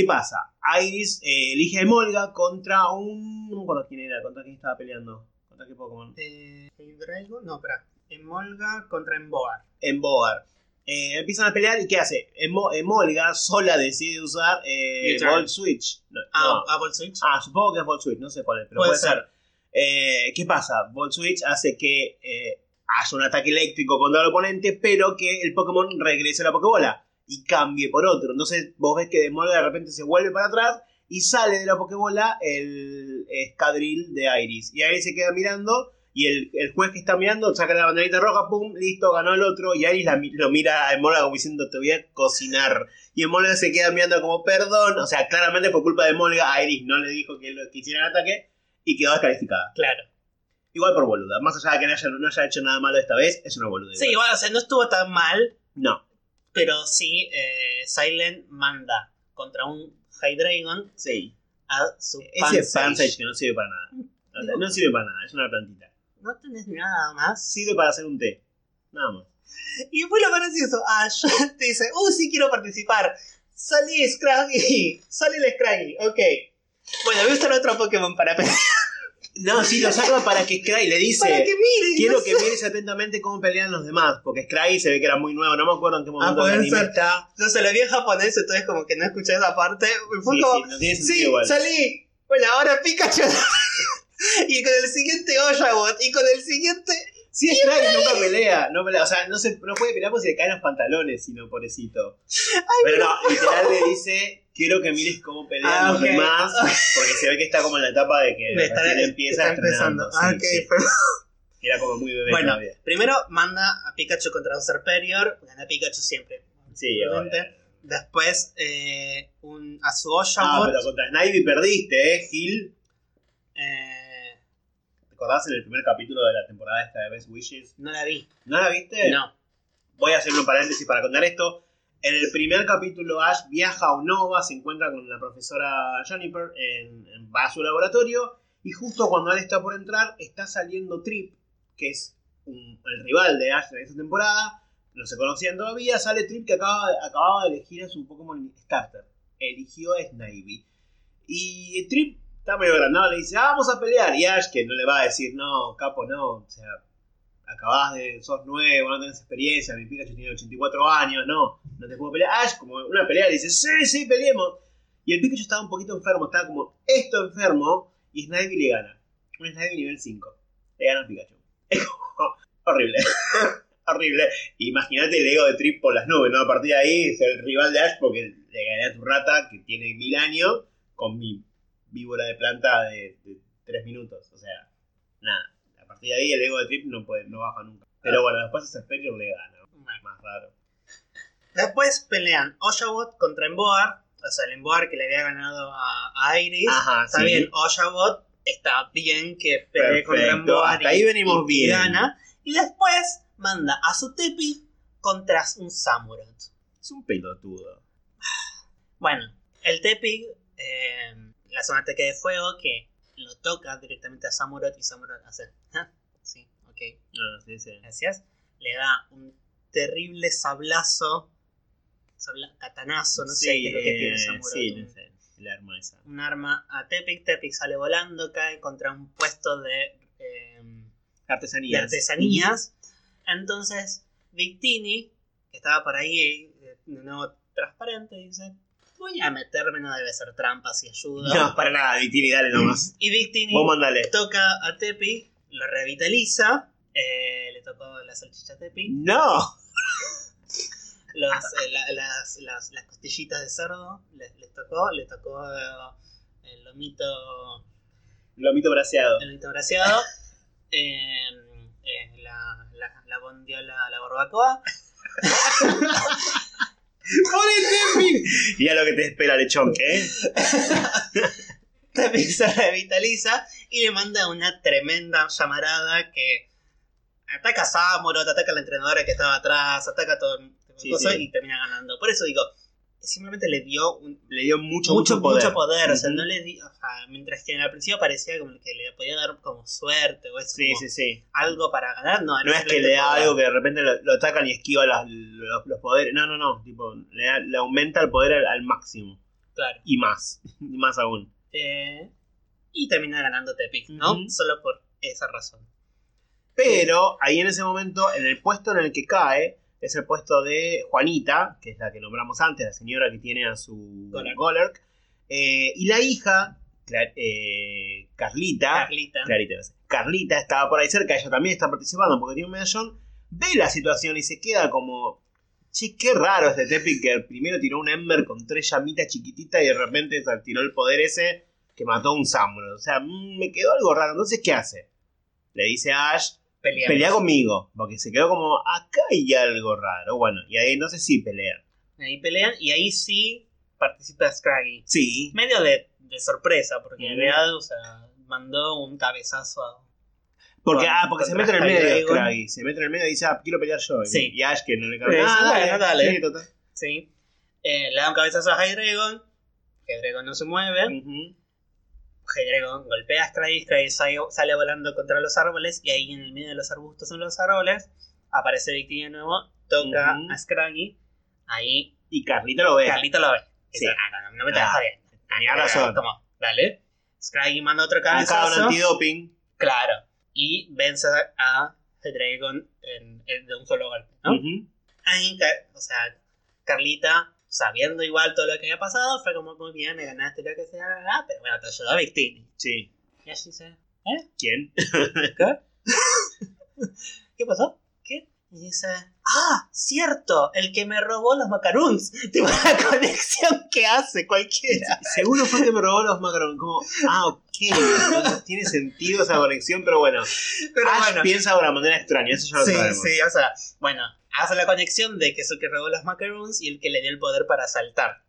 ¿Qué pasa? Iris eh, elige a Emolga contra un... No me acuerdo quién era, contra quién estaba peleando. ¿Contra qué Pokémon? Eh, Hydreigon, no, espera. Emolga contra Emboar. Emboar. Eh, empiezan a pelear y ¿qué hace? Emo- Emolga sola decide usar eh. Volt Switch. No, Ah, no. ah, Volt Switch. Ah, supongo que es Volt Switch, no sé cuál es, pero Puede puede, ser. Eh, ¿Qué pasa? Volt Switch hace que eh, haya un ataque eléctrico contra el oponente, pero que el Pokémon regrese a la Pokébola y cambie por otro. Entonces vos ves que Demolga de repente se vuelve para atrás y sale de la Pokébola el escadril de Iris. Y Iris se queda mirando y el, el juez que está mirando saca la banderita roja, pum, listo, ganó el otro. Y Iris la lo mira a Emolga como diciendo, te voy a cocinar. Y Emolga se queda mirando como, perdón. O sea, claramente fue culpa de Emolga. Iris no le dijo que, que hiciera el ataque y quedó descalificada. Claro. Igual por boluda. Más allá de que no haya, no haya hecho nada malo esta vez, es una boluda. Sí, igual, o sea, no estuvo tan mal, No. Pero sí, eh, Silent manda contra un Hydreigon Sí. a su Ese Pansage. Que no sirve para nada. O sea, no sirve para nada, es una plantita. No tenés nada más. Sirve para hacer un té. Nada más. Y después lo gracioso, Ash te dice, uh, sí quiero participar. Salí Scraggy, [laughs] sale el Scraggy, ok. Bueno, voy a usar otro Pokémon para pelear. No, sí, lo saca para que Scraggy le dice. Para que mire. Quiero no que sé. mires atentamente cómo pelean los demás. Porque Scraggy se ve que era muy nuevo. No me acuerdo en qué momento puede el anime ser. No se lo vi en japonés, entonces como que no escuché esa parte. Fue Sí, como, sí, no tiene sentido sí, igual. salí. Bueno, ahora Pikachu. [laughs] y con el siguiente Oshawott. Y con el siguiente... Sí, Scraggy nunca pelea, no pelea. O sea, no, se, no puede pelear porque se le caen los pantalones, sino pobrecito. Pero no, literal le dice. Quiero que mires cómo pelean Ah, los demás. Porque se ve que está como en la etapa de que está- empieza está empezando. estrenando. Ah, Sí, ok, sí. perdón. Era como muy bebé Bueno, todavía. primero manda a Pikachu contra un Serperior. Gana Pikachu siempre. Sí, obviamente. Después eh, un, a su Ah, Oshawott. pero contra Snivy perdiste, ¿eh, Gil? eh, ¿Te acordás en el primer capítulo de la temporada esta de Best Wishes? no la vi. ¿No la viste? No. Voy a hacer un paréntesis para contar esto. En el primer capítulo, Ash viaja a Unova, se encuentra con la profesora Juniper, en, va a su laboratorio, y justo cuando él está por entrar, está saliendo Trip, que es el rival de Ash en esta temporada, no se conocían todavía, sale Trip que acaba, de- acababa de elegir a su Pokémon Starter. Eligió a Snivy. Y Trip está medio agrandado, le dice, ah, vamos a pelear. Y Ash, que no le va a decir, no, capo, no, o sea, acabás de, sos nuevo, no tenés experiencia, mi Pikachu tiene 84 años, no, no te puedo pelear. Ash, como una pelea, le dice, sí, sí, peleemos. Y el Pikachu estaba un poquito enfermo, estaba como esto enfermo, y Snivy le gana. Un Snivy nivel 5. Le gana al Pikachu. [laughs] Es horrible. [laughs] horrible. Imagínate el ego de Trip por las nubes, ¿no? A partir de ahí es el rival de Ash porque le gané a tu rata que tiene mil años con mi víbora de planta de, 3 minutos. O sea, nada. Partir de ahí el ego de Trip no, puede, no baja nunca. Pero bueno, después a Superior le gana. Bueno. Más raro. Después pelean Oshawott contra Emboar. O sea, el Emboar que le había ganado a, a Iris. Ajá, Está sí. bien, Oshawott está bien que pelee contra Emboar hasta ahí venimos y bien. gana. Y después manda a su Tepi contra un Samurott. Es un pelotudo. Bueno, el Tepi eh, la zona ataque de fuego que lo toca directamente a Samurott y Samurott hace. "Ah, Sí, ok, No, sí, sí. gracias. Le da un terrible sablazo. sabla- katanazo, no sé qué es lo que tiene eh, Samurott. Sí, un- no sé. El arma esa. un arma a Tepic. Tepic sale volando, cae contra un puesto de, eh, de Artesanías. artesanías. Entonces, Victini, que estaba por ahí eh, de nuevo transparente, dice: Voy a meterme, no debe ser trampa si ayuda. No, para nada, Victini, dale nomás. Y Victini Vos mandale. toca a Tepi, lo revitaliza. eh, le tocó la salchicha a Tepi. ¡No! Los, eh, la- las, las, las costillitas de cerdo les, les tocó. Le tocó eh, el lomito Lomito braseado. el lomito braseado. eh, eh, la, la, la bondiola, la barbacoa. [laughs] ¡Pone Tepi! Y a lo que te espera, lechón, ¿eh? [laughs] Tepi se revitaliza y le manda una tremenda llamarada que ataca a Samurott, ataca a la entrenadora que estaba atrás, ataca a todo el Sí, sí. y termina ganando. Por eso digo, simplemente le dio un, Le dio mucho, mucho, mucho poder. mucho poder. O sea, no le di, o sea, mientras que al principio parecía como que le podía dar como suerte o eso, Sí, sí, sí. algo para ganar. No, No es que le da algo que de repente lo, lo atacan y esquiva los, los poderes. No, no, no. Tipo, le, da- le aumenta el poder al, al máximo. Claro. Y más. [laughs] Y más aún. Eh, y termina ganando Tepic, ¿no? Solo por esa razón. Pero ahí en ese momento, en el puesto en el que cae, es el puesto de Juanita, que es la que nombramos antes, la señora que tiene a su. Golurk. Eh, y la hija, Cla- eh, Carlita, Carlita. Clarita. Carlita estaba por ahí cerca, ella también está participando porque tiene un medallón, ve la situación y se queda como, che, qué raro este Tepic que primero tiró un Ember con tres llamitas chiquititas y de repente se tiró el poder ese que mató a un Samurai. O sea, mm, me quedó algo raro. Entonces, ¿qué hace? Le dice a Ash, Peleamos. pelea conmigo, porque se quedó como, acá hay algo raro. Bueno, y ahí entonces sí pelean. Ahí pelean y ahí sí participa Scraggy. Sí. Medio de, de sorpresa, porque en realidad, o sea, mandó un cabezazo a. Porque, ah, porque se mete en el medio. Scraggy. Se mete en el medio y dice, ah, quiero pelear yo. Y- Sí. Y Ash que no le cabe. Ah, dale, dale. Sí, total. Sí. Eh, le da un cabezazo a Hydreigon. Hydreigon no se mueve. Hydreigon golpea a Scraggy. Scraggy sale, volando contra los árboles. Y ahí en el medio de los arbustos en los árboles aparece Victini de nuevo. Toca Ujú. a Scraggy. Ahí Y Carlita lo ve. Carlito lo ve. Sí. Dice, ah, no, me te Ah, bien. Tenía razón. Como, dale. Scraggy manda otro cabezazo. antidoping. Claro. Y vence a The Dragon en, en- de un solo golpe. Ahí, o sea, Carlita, sabiendo igual todo lo que había pasado, fue como muy bien, me ganaste lo que sea, pero bueno, te ayudó a Victini. Sí. Y así se. ¿Quién? [laughs] [laughs] ¿Qué pasó? ¿Qué? Y dice, ah, cierto, el que me robó los macaroons. [laughs] Tipo la conexión que hace cualquiera. Seguro fue que me robó los macarons. Como, ah, ok. Entonces tiene sentido esa conexión, pero bueno. Pero Ash bueno, piensa de una manera extraña, eso ya lo sí, sabemos. sí, o sea, bueno, hace la conexión de que es el que robó los macaroons y el que le dio el poder para saltar.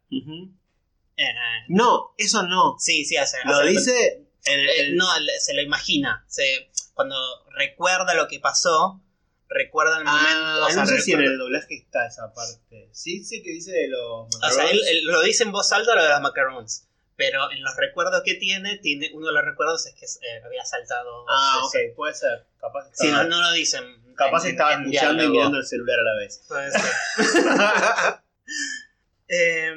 Eh, No, eso no. sí, sí, hace. Lo hace- dice el, el- no, se lo imagina. Se, cuando recuerda lo que pasó, recuerda el momento. Ah, o sea, no sé si en el doblaje está esa parte. Sí, sí que dice de los O sea, él, él lo dice en voz alta lo de los macarons. Pero en los recuerdos que tiene, tiene uno de los recuerdos es que eh, había saltado. Ah, ok, puede ser. Capaz estaba, no, no lo dicen. capaz en- estaba en escuchando y mirando el celular a la vez. Puede ser. [laughs] Eh,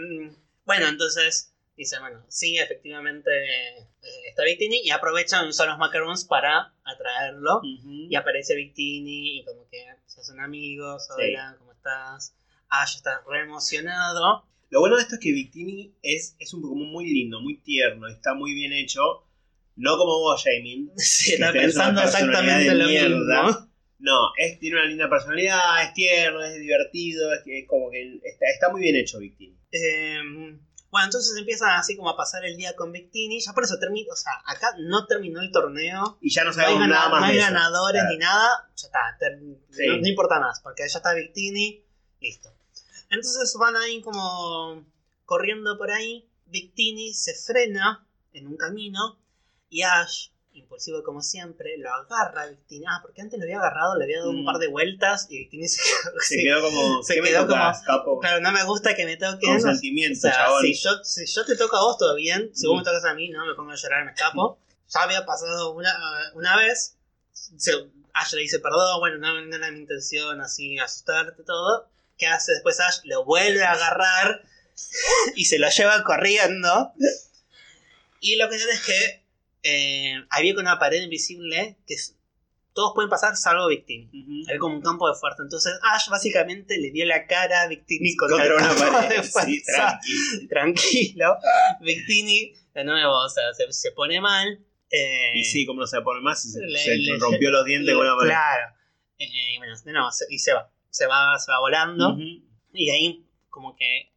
bueno, entonces dice, bueno, sí, efectivamente eh, está Victini y aprovechan usar los macarons para atraerlo. Y aparece Victini y como que se hacen amigos, Sí. hola, ¿cómo estás? Ash está re emocionado. Lo bueno de esto es que Victini es, es un Pokémon muy lindo, muy tierno, está muy bien hecho. No como vos, Jamin. [laughs] Sí, está pensando exactamente lo mierda. mismo. No, es, tiene una linda personalidad, es tierno, es divertido, es, que- es como que está, está muy bien hecho Victini. Eh, bueno, entonces empiezan así como a pasar el día con Victini. Ya por eso termina, o sea, acá no terminó el torneo. Y ya no sabemos nada más no hay ganadores Claro. ni nada. Ya está, Sí. no, no importa más, porque ya está Victini, listo. Entonces van ahí como corriendo por ahí. Victini se frena en un camino y Ash, impulsivo como siempre, lo agarra a Victini. Ah, porque antes lo había agarrado, le había dado un Mm. par de vueltas y Victini se, Se sí. quedó como. [laughs] Se ¿qué me quedó tocás, capo? Claro, no me gusta que me toquen. Con o sentimiento, sea, chabón. si yo, si yo te toco a vos, todo bien. Si vos Mm. me tocas a mí, no, me pongo a llorar, me escapo. Ya había pasado una, una vez. Se, Ash le dice perdón, bueno, no, no era mi intención así asustarte, todo. ¿Qué hace después Ash? Lo vuelve a agarrar y se lo lleva corriendo. Y lo que tiene es que eh, había una pared invisible que es- todos pueden pasar salvo Victini. Ujú. Hay como un campo de fuerza. Entonces Ash básicamente le dio la cara a Victini contra, Contra una pared. de Sí, fuerza. tranqui. Tranquilo. Victini, de nuevo, o sea, se, se pone mal. eh, Y sí, como no se pone más, se, Le- se le- rompió los dientes con una pared. Claro. Eh, y bueno, de nuevo, se- y se va. Se va, se va volando. Y ahí como que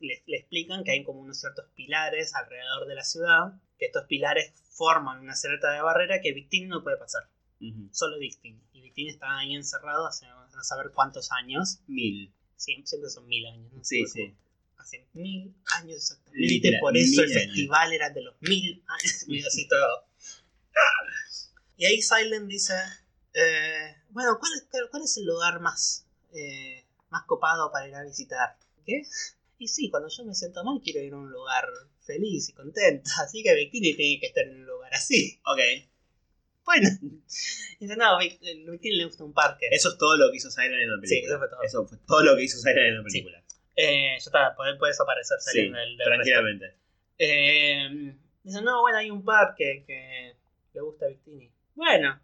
le, le explican que hay como unos ciertos pilares alrededor de la ciudad. Que estos pilares forman una cierta de barrera que Victini no puede pasar. Solo Victini. Y Victini está ahí encerrado hace no saber cuántos años. Mil. Sí, siempre son mil años. ¿no? Sí, sí. como Hace mil años exactamente. Literal, por eso el años. festival era de los mil años. [laughs] Y así todo. Y ahí Silent dice: eh, Bueno, ¿cuál cuál es el lugar más, eh, más copado para ir a visitar? ¿Qué? Y sí, cuando yo me siento mal, quiero ir a un lugar feliz y contento. [laughs] Así que Victini tiene que estar en un lugar así. Ok. Bueno. [laughs] Dice: No, Victini le gusta un parque. Eso es todo lo que hizo Siren en la película. Sí, eso fue todo. Eso fue todo lo que hizo Siren en la película. Eh, ya está, puedes, aparecer Sí, Silent del, del tranquilamente. Eh, dice, no, bueno, hay un parque que le gusta a Victini. Bueno.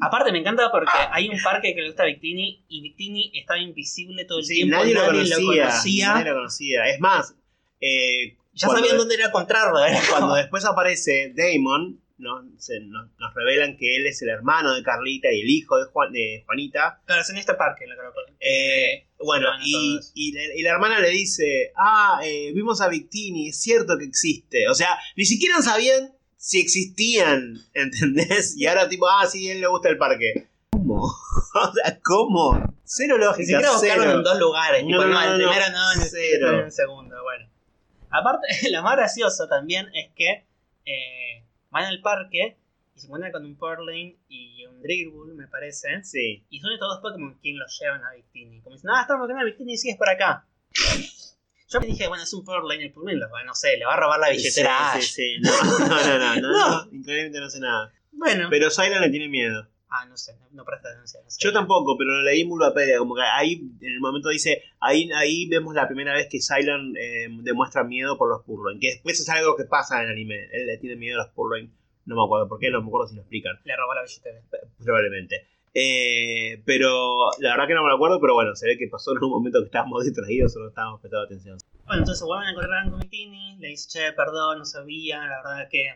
Aparte me encanta porque hay un parque que le gusta a Victini y Victini estaba invisible todo el Sí, tiempo. nadie, lo, conocía, conocía. Nadie lo conocía. Es más, eh, Ya sabían dónde era encontrarlo. Cuando después aparece Damon, nos, se- nos, nos revelan que él es el hermano de Carlita y el hijo de, Juan, de Juanita. Claro, es en este parque. Que lo- Eh, bueno, la, y la hermana le dice, ah, eh, vimos a Victini, es cierto que existe. O sea, ni siquiera sabían si existían, [laughs] ¿entendés? Y ahora tipo, ah, sí, a él le gusta el parque. ¿Cómo? [laughs] o sea, ¿cómo? Cero lógica, Ni siquiera buscaron cero. en dos lugares. No, tipo, no, no, el primero no, en el, Cero. en el segundo. Bueno. Aparte, [laughs] lo más gracioso también es que eh, van al parque y se encuentran con un Purlane y un Drillbull, me parece. Sí. Y son estos dos Pokémon quien los llevan a Victini. Como dicen, ah, estamos buscando a Victini y sigues por acá. Yo me dije, bueno, es un Purlane los va, no sé, le va a robar la billetera. a Sí, Ash. sí, sí. No, [laughs] no, no, no. Increíblemente no sé nada. Bueno, Pero Siren le tiene miedo. Ah, no sé, no, no presta atención. no sé. Yo tampoco, pero lo leí en Wikipedia, como que ahí en el momento dice, ahí, ahí vemos la primera vez que Cylon eh, demuestra miedo por los Purloin, que después es algo que pasa en el anime, él le tiene miedo a los Purloin, no me acuerdo por qué, no me acuerdo si lo explican, Le robó la billetera. probablemente. Eh, pero la verdad que no me lo acuerdo, pero bueno, se ve que pasó en un momento que estábamos [laughs] distraídos o no estábamos prestando atención. Bueno, entonces vuelven a encontrar con Tini, le dice, che, perdón, no sabía, la verdad que,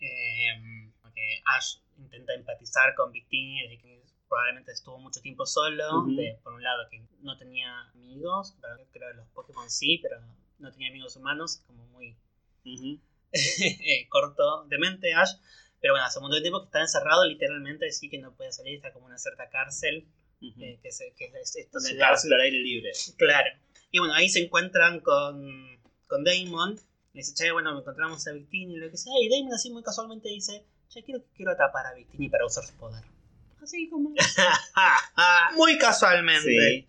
eh, que Ash intenta empatizar con Victini de que probablemente estuvo mucho tiempo solo, de, por un lado que no tenía amigos, pero creo que los Pokémon sí, pero no tenía amigos humanos, como muy [laughs] eh, corto de mente Ash, pero bueno, hace un montón de tiempo que está encerrado, literalmente sí que no puede salir, está como una cierta cárcel, Ujú. eh, que, se- que es de la- cárcel al aire libre. Claro. Y bueno, ahí se encuentran con, con Damon. Le dice, che, bueno, me encontramos a Victini y lo que sea. Y Damon así muy casualmente dice, che, quiero, quiero atrapar a Victini para usar su poder. Así como... [laughs] muy casualmente. sí.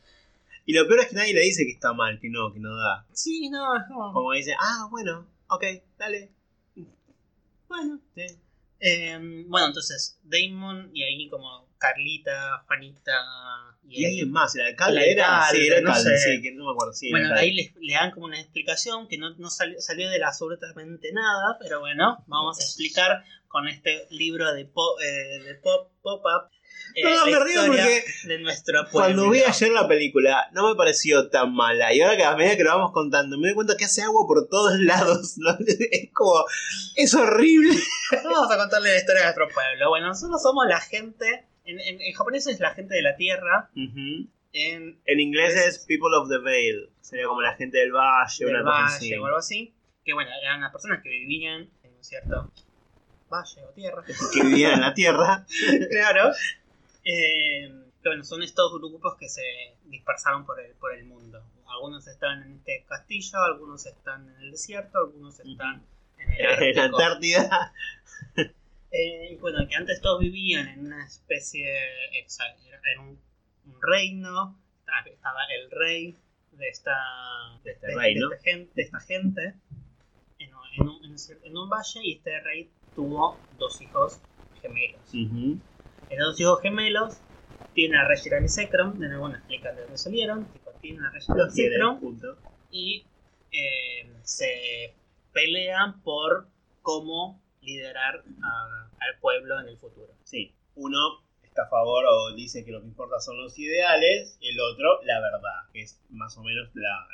Y lo peor es que nadie le dice que está mal, que no, que no da. Sí, no, es como... Como dice, ah, bueno, ok, dale. Bueno. Sí. Eh, bueno, entonces, Damon y ahí como Carlita, Juanita... Y alguien más, el alcalde El era. alcalde, sí, era no alcalde, sé. sí, que no me acuerdo. Sí, Bueno, ahí le, le dan como una explicación que no, no salió, salió de absolutamente nada, pero bueno, vamos a explicar con este libro de pop, eh, de pop, pop-up. Eh, No, me río porque de nuestro. Cuando vi ayer la película, no me pareció tan mala. Y ahora que a medida que lo vamos contando, me doy cuenta que hace agua por todos lados. ¿no? [laughs] Es como. Es horrible. Vamos a contarle la historia de nuestro pueblo. Bueno, nosotros somos la gente, en, en- en japonés es la gente de la tierra, en En inglés es People of the Vale. Sería como la gente del valle, del una cosa así. valle o algo así, que bueno, eran las personas que vivían en un cierto valle o tierra. Que vivían en la tierra. [laughs] claro. Eh, bueno, son estos grupos que se dispersaron por el, por el mundo. Algunos están en este castillo, algunos están en el desierto, algunos están en el [laughs] En la. Antártida. [laughs] Eh, bueno, que antes todos vivían en una especie, era era un, un reino, estaba- el rey de esta, De este reino. de esta gente, de esta gente en, un- en un, en en valle y este rey tuvo dos hijos gemelos. Ujú. Esos dos hijos gemelos tienen a Reshiram y Zekrom, de nuevo nos explican de dónde salieron, tipo, tiene, Zekrom punto. y eh, se pelean por cómo liderar a- al pueblo en el futuro. Sí. Uno está a favor o dice que lo que importa son los ideales. El otro, la verdad. Que es más o menos la.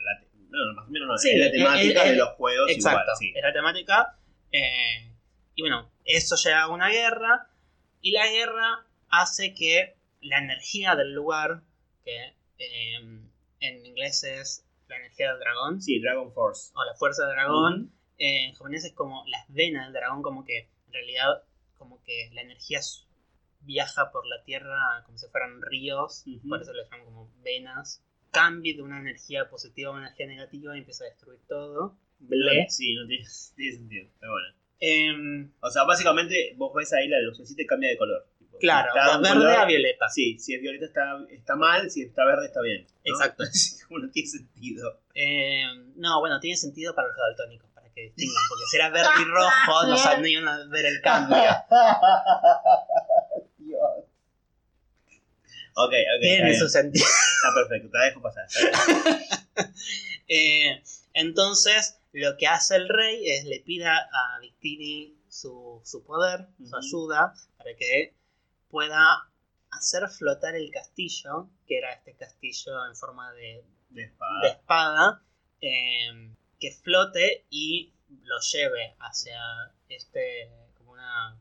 no, no, más o menos no. Sí, es la temática de los juegos Exacto, igual. Sí. es la temática. eh, y bueno, eso lleva a una guerra y la guerra hace que la energía del lugar, que eh, en inglés es la energía del dragón, Sí, Dragon Force. o la fuerza del dragón, eh, en japonés es como las venas del dragón, como que en realidad como que la energía viaja por la tierra como si fueran ríos, por eso le llaman como venas. Cambia de una energía positiva a una energía negativa y empieza a destruir todo. Ble. Sí, no tiene, [laughs] tiene sentido. Pero bueno. Em, O sea, básicamente vos ves ahí la lucecita y cambia de color. Tipo, claro, si está verde color- a violeta. Sí, si es violeta está, está mal, si está verde está bien. ¿no? Exacto. [laughs] Como no tiene sentido. Em, no, bueno, tiene sentido para los daltónicos, para que distingan, porque si era verde y rojo no [laughs] sabían a ver el cambio. Dios. [laughs] Ok, ok. Tiene su sentido. Está perfecto, te la dejo pasar. está bien. Eh, entonces, lo que hace el rey es le pida a Victini su, su poder, su ayuda, para que pueda hacer flotar el castillo, que era este castillo en forma de, De espada. de espada, eh, que flote y lo lleve hacia este, como una,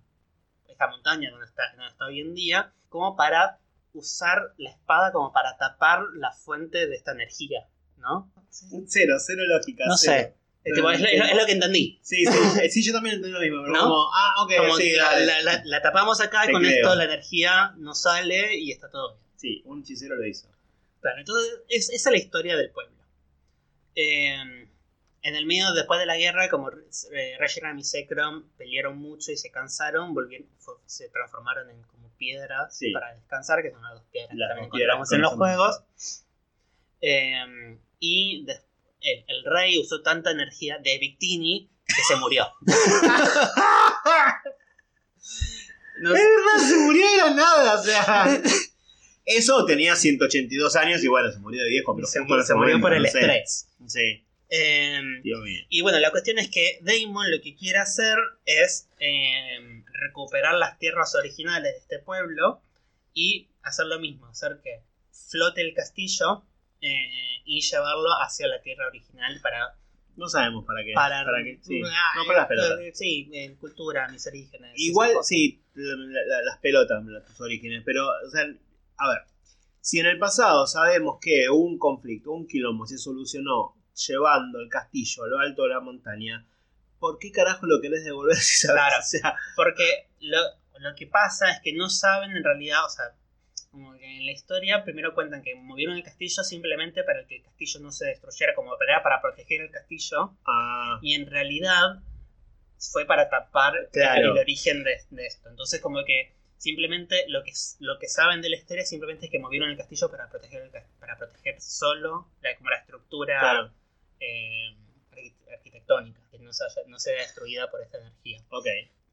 esta montaña donde está, donde está hoy en día, como para usar la espada como para tapar la fuente de esta energía, ¿no? Cero, cero lógica. No cero. sé. Es, tipo, es lo- es que entendí. Sí, sí, eh, sí, yo también entiendo lo mismo. Pero ¿No? como, ah, ok, Como sí, la, dale. la- la- la tapamos acá y con creo. esto la energía no sale y está todo bien. Sí, un hechicero lo hizo. Claro, entonces es, esa es la historia del pueblo. Eh, en el medio, después de la guerra, como eh, y Zekrom pelearon mucho y se cansaron, volvieron, fue- se transformaron en como piedras Sí. para descansar, que son las dos piedras Las que también encontramos en los juegos. Eh, y des- el, el rey usó tanta energía de Victini que se murió. No [laughs] Es verdad, se murió de la nada, o sea. Eso tenía 182 años y bueno, se murió de viejo, pero se, ese se murió por el no sé. estrés. Sí, Em, Dios mío. y bueno, la cuestión es que Damon lo que quiere hacer es em, recuperar las tierras originales de este pueblo y hacer lo mismo, hacer que flote el castillo eh, y llevarlo hacia la tierra original para... No sabemos para qué. para, qué, sí. Ah, No para las pelotas. eh, Sí, en cultura, mis orígenes. Igual, sí, la- la- las pelotas, tus orígenes, pero, o sea, a ver, si en el pasado sabemos que un conflicto, un quilombo se solucionó llevando el castillo a lo alto de la montaña, ¿por qué carajo lo querés devolver [laughs] si sabes? Claro. O sea, Porque lo, lo que pasa es que no saben en realidad, o sea, como que en la historia primero cuentan que movieron el castillo simplemente para que el castillo no se destruyera, como era para proteger el castillo, ah, y en realidad fue para tapar Claro. el origen de, de esto. Entonces como que simplemente lo que, lo que saben de la historia simplemente es que movieron el castillo para proteger, el para proteger solo la, como la estructura claro, eh, arqui- arquitectónica, que no se, haya- no sea destruida por esta energía. ok.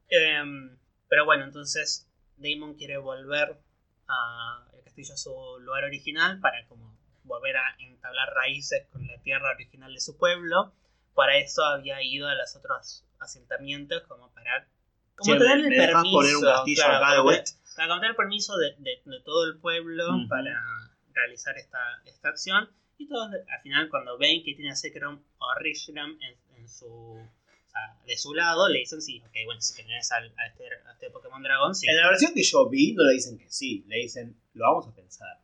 Em, pero bueno, entonces Damon quiere volver a el castillo a su lugar original para como volver a entablar raíces con la tierra original de su pueblo. Para eso había ido a los otros asentamientos como para como tener el permiso, poner un castillo claro, acá de como vuelta. tener- para tener el permiso de, de- de todo el pueblo para realizar esta, esta acción. Y todos al final cuando ven que tiene a Sekrom o Rishram en, en su sea, de su lado, le dicen sí, ok, bueno, si tenés al- a, este, a este Pokémon Dragón, sí. En la versión que yo vi, no le dicen que sí, le dicen, lo vamos a pensar.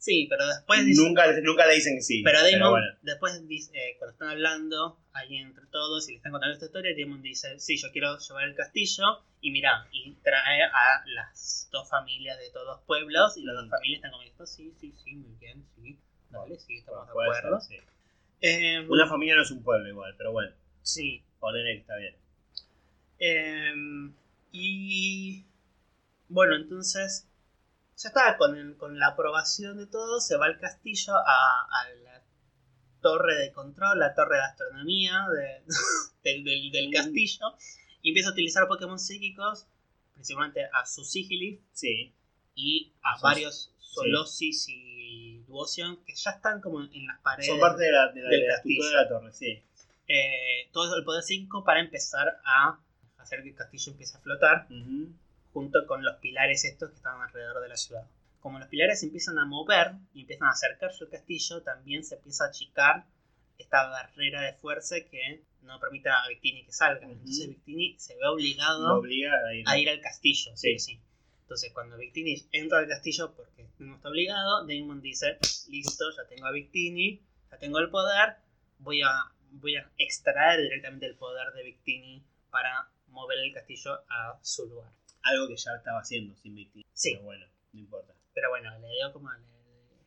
Sí, pero después dice- nunca, nunca le dicen que sí. Pero Damon, bueno. después dice, eh, cuando están hablando ahí entre todos y le están contando esta historia, Damon dice, sí, yo quiero llevar el castillo y mira, y trae a las dos familias de todos los pueblos y las dos Mm. familias están como, esto sí, sí, sí, muy bien, sí, dale, sí, estamos de acuerdo. ser, sí. Eh, Una familia no es un pueblo igual, pero bueno, sí. Ponele que está bien. Eh, y bueno, entonces ya está, con, el- con la aprobación de todo, se va al castillo a, a la torre de control, la torre de astronomía de- [laughs] del, del- del castillo, y empieza a utilizar Pokémon psíquicos, principalmente a su Sigilif Sí. y a varios Solosis y Duosion que ya están como en las paredes. Son parte de la, de la, del de la castillo. de la torre, sí. Eh, todo el poder psíquico para empezar a hacer que el castillo empiece a flotar. Ujú. junto con los pilares estos que estaban alrededor de la ciudad. Como los pilares se empiezan a mover y empiezan a acercarse al castillo, también se empieza a achicar esta barrera de fuerza que no permite a Victini que salga. Ujú. Entonces Victini se ve obligado obliga a ir. a ir al castillo, sí, Sí. sí. Entonces cuando Victini entra al castillo porque no está obligado, Damon dice, listo, ya tengo a Victini, ya tengo el poder, voy a, voy a extraer directamente el poder de Victini para mover el castillo a su lugar. Algo que ya estaba haciendo sin víctima. Sí. Pero bueno, no importa. Pero bueno, le dio como el,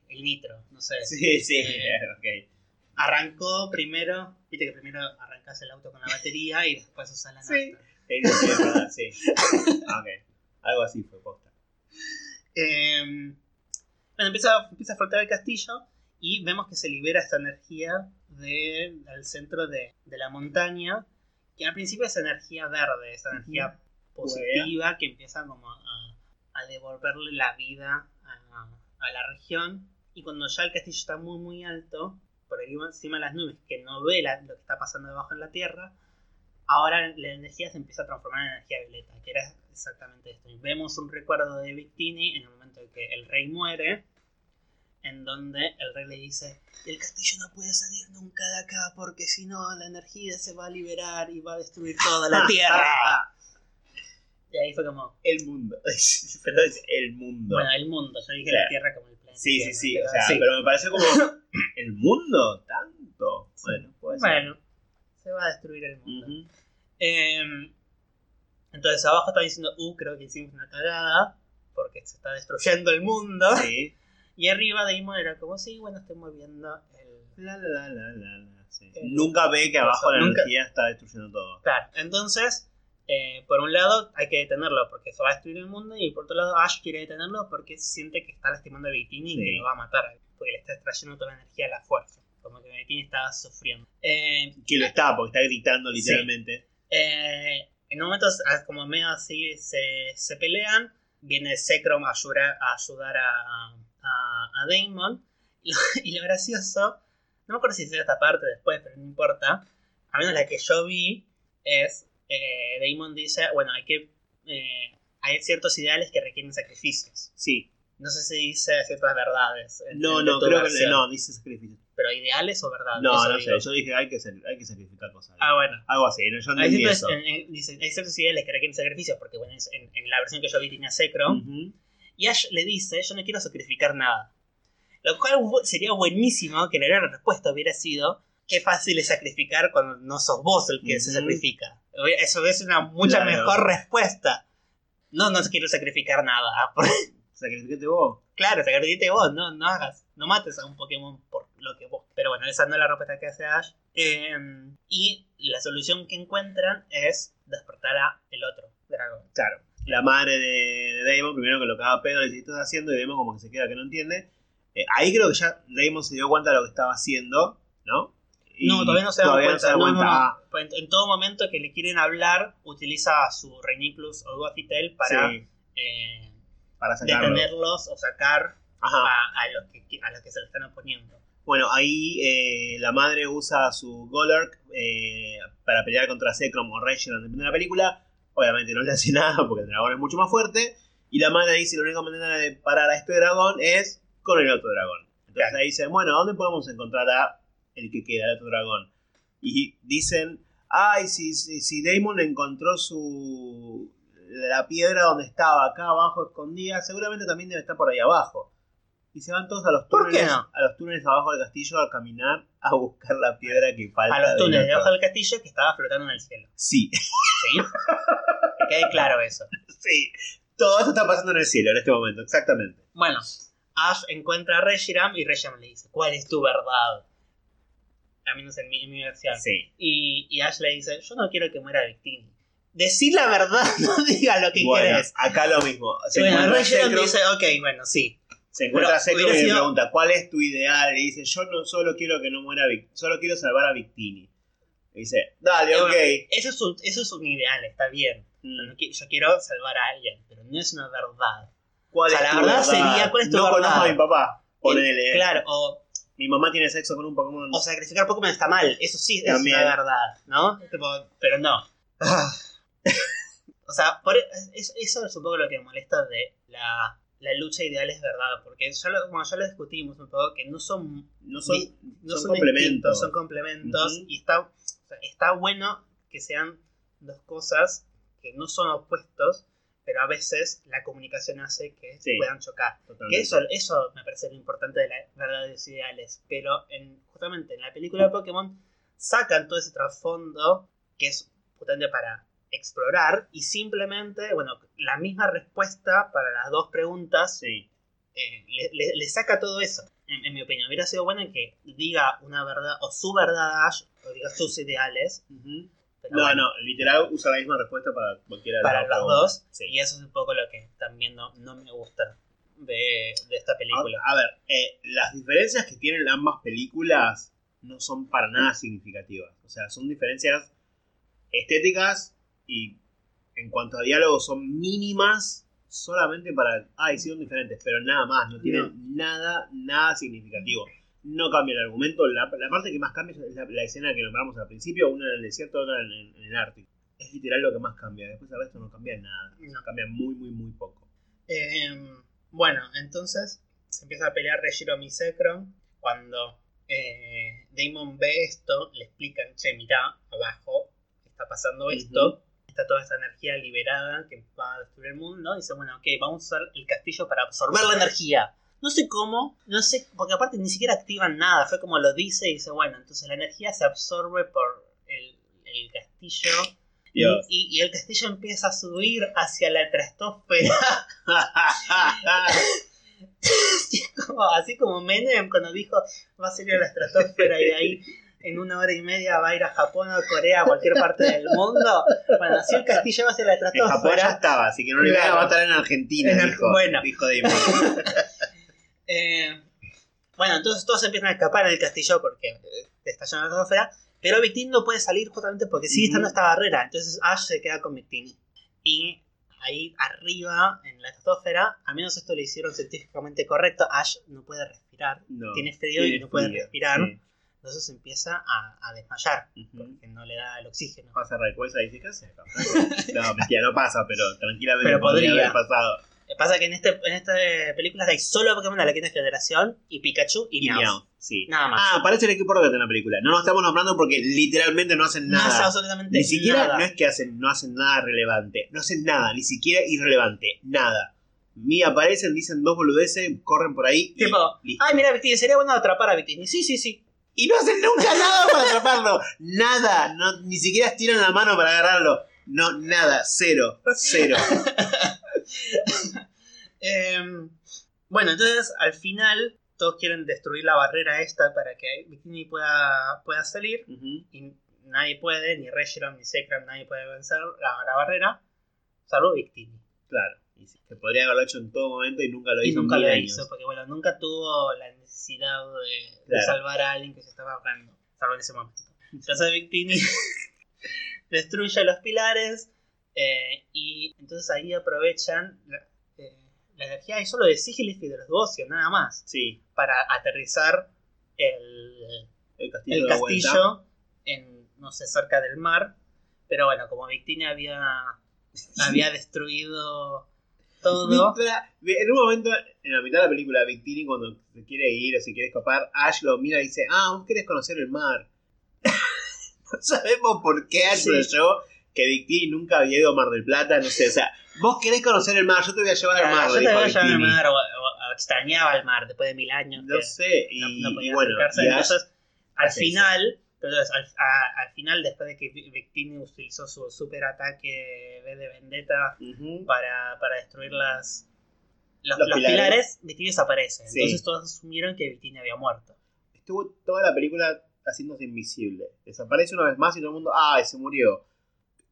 el nitro, no sé. Sí, sí, Eh, ok. Arrancó primero, viste que primero arrancas el auto con la batería y después usas la nafta. Sí. Sí, sí, es verdad, sí. Ah, ok. Algo así fue posta. Eh, bueno, empieza, empieza a flotar el castillo y vemos que se libera esta energía de- del centro de, de la montaña, que al principio es energía verde, esa energía positiva que empieza como a, a devolverle la vida a, a la región. Y cuando ya el castillo está muy muy alto, por ahí encima de las nubes, que no ve la- lo que está pasando debajo en la tierra, ahora la energía se empieza a transformar en energía violeta, que era exactamente esto. Y vemos un recuerdo de Victini en el momento en que el rey muere, en donde el rey le dice, el castillo no puede salir nunca de acá porque si no la energía se va a liberar y va a destruir toda la [laughs] tierra. y ahí fue como, El mundo. [laughs] Pero es el mundo. bueno, el mundo, yo dije Claro. la tierra como el planeta. sí, sí, sí. pero O sea, sí. pero me pareció como. [clears throat] ¿El mundo? ¿Tanto? Bueno, puede ser. Bueno, se va a destruir el mundo. Eh, entonces abajo está diciendo, uh, creo que hicimos una cagada, porque se está destruyendo el mundo. Sí. Y arriba Damon era como, sí, bueno, estoy moviendo el... La, la, la, la, la, la, sí. Eh, Nunca ve que abajo la nunca- energía está destruyendo todo. Claro, entonces, eh, por un lado hay que detenerlo porque se va a destruir el mundo y por otro lado Ash quiere detenerlo porque siente que está lastimando a Victini y que lo va a matar, porque le está extrayendo toda la energía a la fuerza. Como que Victini está sufriendo. Eh, Que lo está, porque está gritando literalmente. eh, En un momento, ah, como medio así, se, se pelean. Viene Sekrom a ayudar a, ayudar a, a, a Damon. [laughs] Y lo, y lo gracioso, no me acuerdo si hice esta parte después, pero no importa. A menos la que yo vi es, eh, Damon dice, bueno, hay que... eh, hay ciertos ideales que requieren sacrificios. Sí. No sé si dice ciertas verdades. en- No, en no, creo que versión. no, dice sacrificio. Pero ideales o verdades. No, no digo. sé, yo dije hay que, hay que sacrificar cosas. Ah, bueno. Algo así, no, yo no Hay entendí ciertos, eso. en- dice, hay ciertos ideales que requieren sacrificios, porque bueno, en, la versión que yo vi tenía Sekrom. Ujú. Y Ash le dice, yo no quiero sacrificar nada. Lo cual sería buenísimo que la respuesta hubiera sido, qué fácil es sacrificar cuando no sos vos el que se sacrifica. Eso es una mucha Claro. mejor respuesta. No, no quiero sacrificar nada. [laughs] Sacrificate vos. claro, sacrificate vos, no, no hagas, no mates a un Pokémon por lo que vos. Pero bueno, esa no es la respuesta que hace Ash. Eh, y la solución que encuentran es despertar a el otro dragón. Claro. La madre de, de Damon, primero que lo caga pedo, le dice, ¿qué estás haciendo? Y Damon como que se queda que no entiende. Eh, ahí creo que ya Damon se dio cuenta de lo que estaba haciendo, ¿no? Y No, todavía no se da todavía cuenta. no se da No, no, cuenta. no. Ah, En, en todo momento que le quieren hablar, utiliza su Reiniclus o Gothitelle para sí, eh, para detenerlos o sacar a, a los que, a los que se le están oponiendo. Bueno, ahí eh, la madre usa su Golurk eh, para pelear contra Zekrom o Reshiram, depende de la película. Obviamente no le hace [laughs] nada porque el dragón es mucho más fuerte. Y la madre dice la única manera de parar a este dragón es con el otro dragón. Entonces Claro. ahí dice, bueno, ¿dónde podemos encontrar a el que queda, el otro dragón? Y dicen, ay, si, si, si Damon encontró su la piedra donde estaba acá abajo escondida, seguramente también debe estar por ahí abajo. Y se van todos a los ¿Por qué túneles, no? a los túneles abajo del castillo a caminar a buscar la piedra que falta. A los túneles debajo del castillo que estaba flotando en el cielo. Sí, ¿Sí? que quede claro eso. sí. Todo esto está pasando en el cielo en este momento, exactamente. Bueno, Ash encuentra a Reshiram y Reshiram le dice, ¿cuál es tu verdad? A menos en mi, en mi versión. Sí. Y, y Ash le dice, yo no quiero que muera Victini. Decir la verdad, [laughs] no diga lo que Bueno, querés. acá lo mismo. Se Bueno, Reshiram dice, ok, bueno, sí. Se encuentra Zekrom y le pregunta, ¿cuál es tu ideal? Y dice, yo no solo quiero que no muera solo quiero salvar a Victini. Y dice, dale, ok. Eso es, un, eso es un ideal, está bien. Mm. No Yo quiero salvar a alguien, pero no es una verdad. ¿Cuál O sea, es la tu verdad sería, ¿cuál es tu no verdad? conozco a mi papá. Ponele. Claro, o, Mi mamá tiene sexo con un Pokémon. o sacrificar Pokémon está mal, eso sí es una verdad, ¿no? Pero no. [laughs] o sea, por, e, es- eso es un poco lo que me molesta de la, la lucha ideal es verdad, porque ya lo, bueno, ya lo discutimos un poco, que no son no son, no son son, complementos. son complementos. Y está, o sea, está bueno que sean dos cosas que no son opuestos, pero a veces la comunicación hace que Sí. puedan chocar. Totalmente. Que eso, eso me parece lo importante de las verdades ideales. Pero en, justamente en la película de Pokémon sacan todo ese trasfondo que es justamente para explorar y simplemente, bueno, la misma respuesta para las dos preguntas Sí. eh, le, le- le saca todo eso. En, en mi opinión, hubiera sido bueno que diga una verdad o su verdad Ash o diga sus ideales. Pero No, bueno, no, literal usa la misma respuesta para cualquiera de Para las los dos. Sí. Y eso es un poco lo que también no, no me gusta de, de esta película. A, a ver, eh, las diferencias que tienen ambas películas no son para nada significativas. O sea, son diferencias estéticas y en cuanto a diálogo son mínimas solamente para... Ah, hicieron diferentes, pero nada más, no tienen nada, nada significativo. No cambia el argumento, la, la parte que más cambia es la, la escena que nombramos al principio, una en el desierto, otra en, el- en el Ártico. Es literal lo que más cambia, después el resto no cambia nada. No. Cambia muy, muy, muy poco. Eh, bueno, entonces se empieza a pelear Reshiram y Zekrom. Cuando eh, Damon ve esto, le explican, che, mirá, abajo está pasando esto. Está toda esta energía liberada que va a destruir el mundo. Dice, bueno, ok, vamos a usar el castillo para absorber la energía. No sé cómo, no sé, porque aparte ni siquiera activan nada. Fue como lo dice y dice, bueno, entonces la energía se absorbe por el, el castillo. Y, y- y el castillo empieza a subir hacia la estratosfera. [laughs] Así como, así como Menem cuando dijo va a salir a la estratosfera y de ahí en una hora y media va a ir a Japón o Corea, a cualquier parte del mundo. Bueno, así el castillo va hacia la En Japón ya estratosfera. estaba, así que no le iban a Claro. matar en Argentina, En dijo, bueno. dijo Damon. [laughs] Eh, bueno, entonces todos empiezan a escapar del castillo porque eh, está lleno de estratosfera. Pero Victini no puede salir justamente porque sigue estando esta barrera. Entonces Ash se queda con Victini. Y ahí arriba, en la estratosfera, al menos esto lo hicieron científicamente correcto, Ash no puede respirar. No. Tiene frío y no puede frío, respirar. sí. Entonces empieza a, a desmayar. Ujú. Porque no le da el oxígeno. Pasa Rayquaza y dice, ¿qué hace acá? [laughs] No, mentira, no pasa, pero tranquilamente Pero podría podría. haber pasado. Lo que Pasa que en, este, en esta película hay solo Pokémon de la quinta generación y Pikachu y, Y. Meowth, sí. Nada más. Ah, parece el equipo Rocket en la película. No nos estamos nombrando porque literalmente no hacen No hace nada. absolutamente Ni siquiera, nada. no es que hacen, no hacen nada relevante. No hacen nada, ni siquiera irrelevante. Nada. Ni aparecen, dicen dos boludeces, corren por ahí. y Tipo, listo. ay, mira, Victini, sería bueno atrapar a Victini. Sí, sí, sí. Y no hacen nunca [laughs] nada para atraparlo. Nada. No, ni siquiera estiran la mano para agarrarlo. No, nada. Cero. Cero. [laughs] Em, bueno, entonces al final todos quieren destruir la barrera esta para que Victini pueda, pueda salir. Y nadie puede, ni Reshiram ni Zekrom, nadie puede vencer la, la barrera, salvo Victini. Claro. Y sí, que podría haberlo hecho en todo momento y nunca lo Y hizo nunca lo años. hizo, porque bueno, nunca tuvo la necesidad de, salvar a alguien que se estaba ahogando, salvo en ese momento. Entonces Victini [laughs] destruye los pilares eh, y entonces ahí aprovechan la, eh, la energía y solo de Sigilif y de los Devoción, nada más, Sí. para aterrizar el, El castillo. el castillo en, no sé, cerca del mar. Pero bueno, como Victini había, había [laughs] destruido todo. En un momento, en la mitad de la película, Victini cuando se quiere ir o se quiere escapar, Ash lo mira y dice, ah, vos querés conocer el mar. [laughs] no sabemos por qué Ash Sí. que Victini nunca había ido a Mar del Plata, no sé, o sea, vos querés conocer el mar, yo te voy a llevar al mar, Yo te voy a llevar al mar, o, extrañaba al mar después de mil años. No sé, y, no, no podía y bueno, acercarse. y Ash- Entonces, al hace final, entonces, al, a- al final, después de que Vi- Victini utilizó su super ataque de Vendetta para, para destruir las, los, Los los pilares. pilares, Victini desaparece. Sí. Entonces todos asumieron que Victini había muerto. estuvo toda la película haciéndose invisible. Desaparece una vez más y todo el mundo, ¡ay, se murió!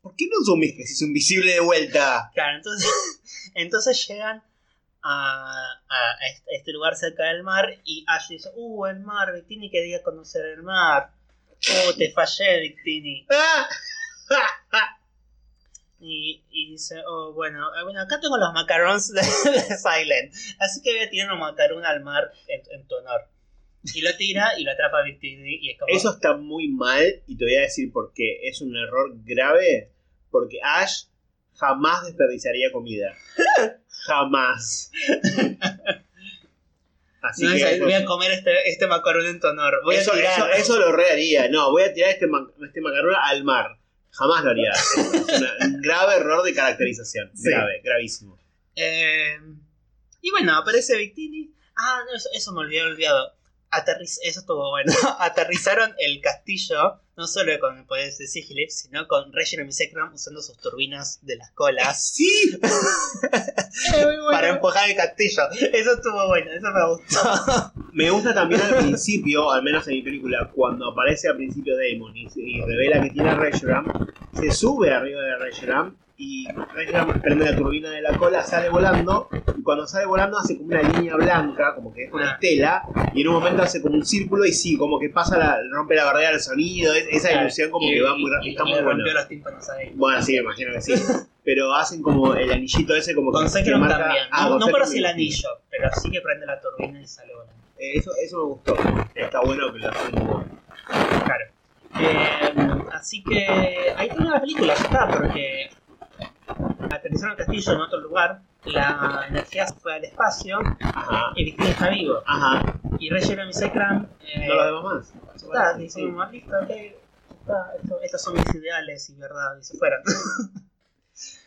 ¿Por qué no asumís que hizo [laughs] invisible de vuelta? Claro, entonces, [laughs] entonces llegan a, a- este- a este lugar cerca del mar y Ash dice, uh, el mar, Victini quería conocer el mar. Uh, te fallé, Victini. [laughs] Y, y dice, oh, bueno, eh, bueno, acá tengo los macarons de, de Silent, así que voy a tirar un macarón al mar en, en tu honor. Y lo tira y lo atrapa a Victini y es como... Eso está muy mal y te voy a decir por qué. Es un error grave porque Ash jamás desperdiciaría comida. [laughs] jamás. [laughs] Así no, que es, voy a comer este, este macarón en tu honor. Voy eso, a tirar... eso, eso lo re haría. No, voy a tirar este, ma- este macarrón al mar. Jamás lo haría. Es un grave error de caracterización. Sí. Grave, gravísimo. Eh, y bueno, aparece Victini. Ah, no, eso, eso me olvidé olvidado. Aterriz eso estuvo bueno. [laughs] Aterrizaron el castillo, no solo con poderes de Sigilif, sino con Reginald y Zekrom usando sus turbinas de las colas [laughs] Sí. para empujar el castillo. Eso estuvo bueno, eso me gustó. [laughs] Me gusta también al principio, al menos en mi película, cuando aparece al principio Damon y, y revela que tiene a se sube arriba de Reshiram y prende la turbina de la cola, sale volando y cuando sale volando hace como una línea blanca, como que es una Ah. estela y en un momento hace como un círculo y sí, como que pasa la, rompe la barrera del sonido, es- esa ilusión como Y- que va muy, y- está muy los tímpanos ahí. Bueno, sí, me imagino que sí. [laughs] Pero hacen como el anillito ese como Con que, marca- también. Ah, No, con no si el anillo, pero sí que prende la turbina y sale volando. Eh, Eso, eso me gustó. Está bueno que lo hacen como... Claro. Eh, así que ahí termina la película, ya está, porque aterrizaron el castillo en otro lugar, la energía se fue al espacio Ajá. y Victini está vivo. Ajá. Y Reginald y Zekram eh, No lo vemos más. está, dicen, listo, ok, ya está, esto- estos son mis ideales y verdad, y se fueron. [laughs]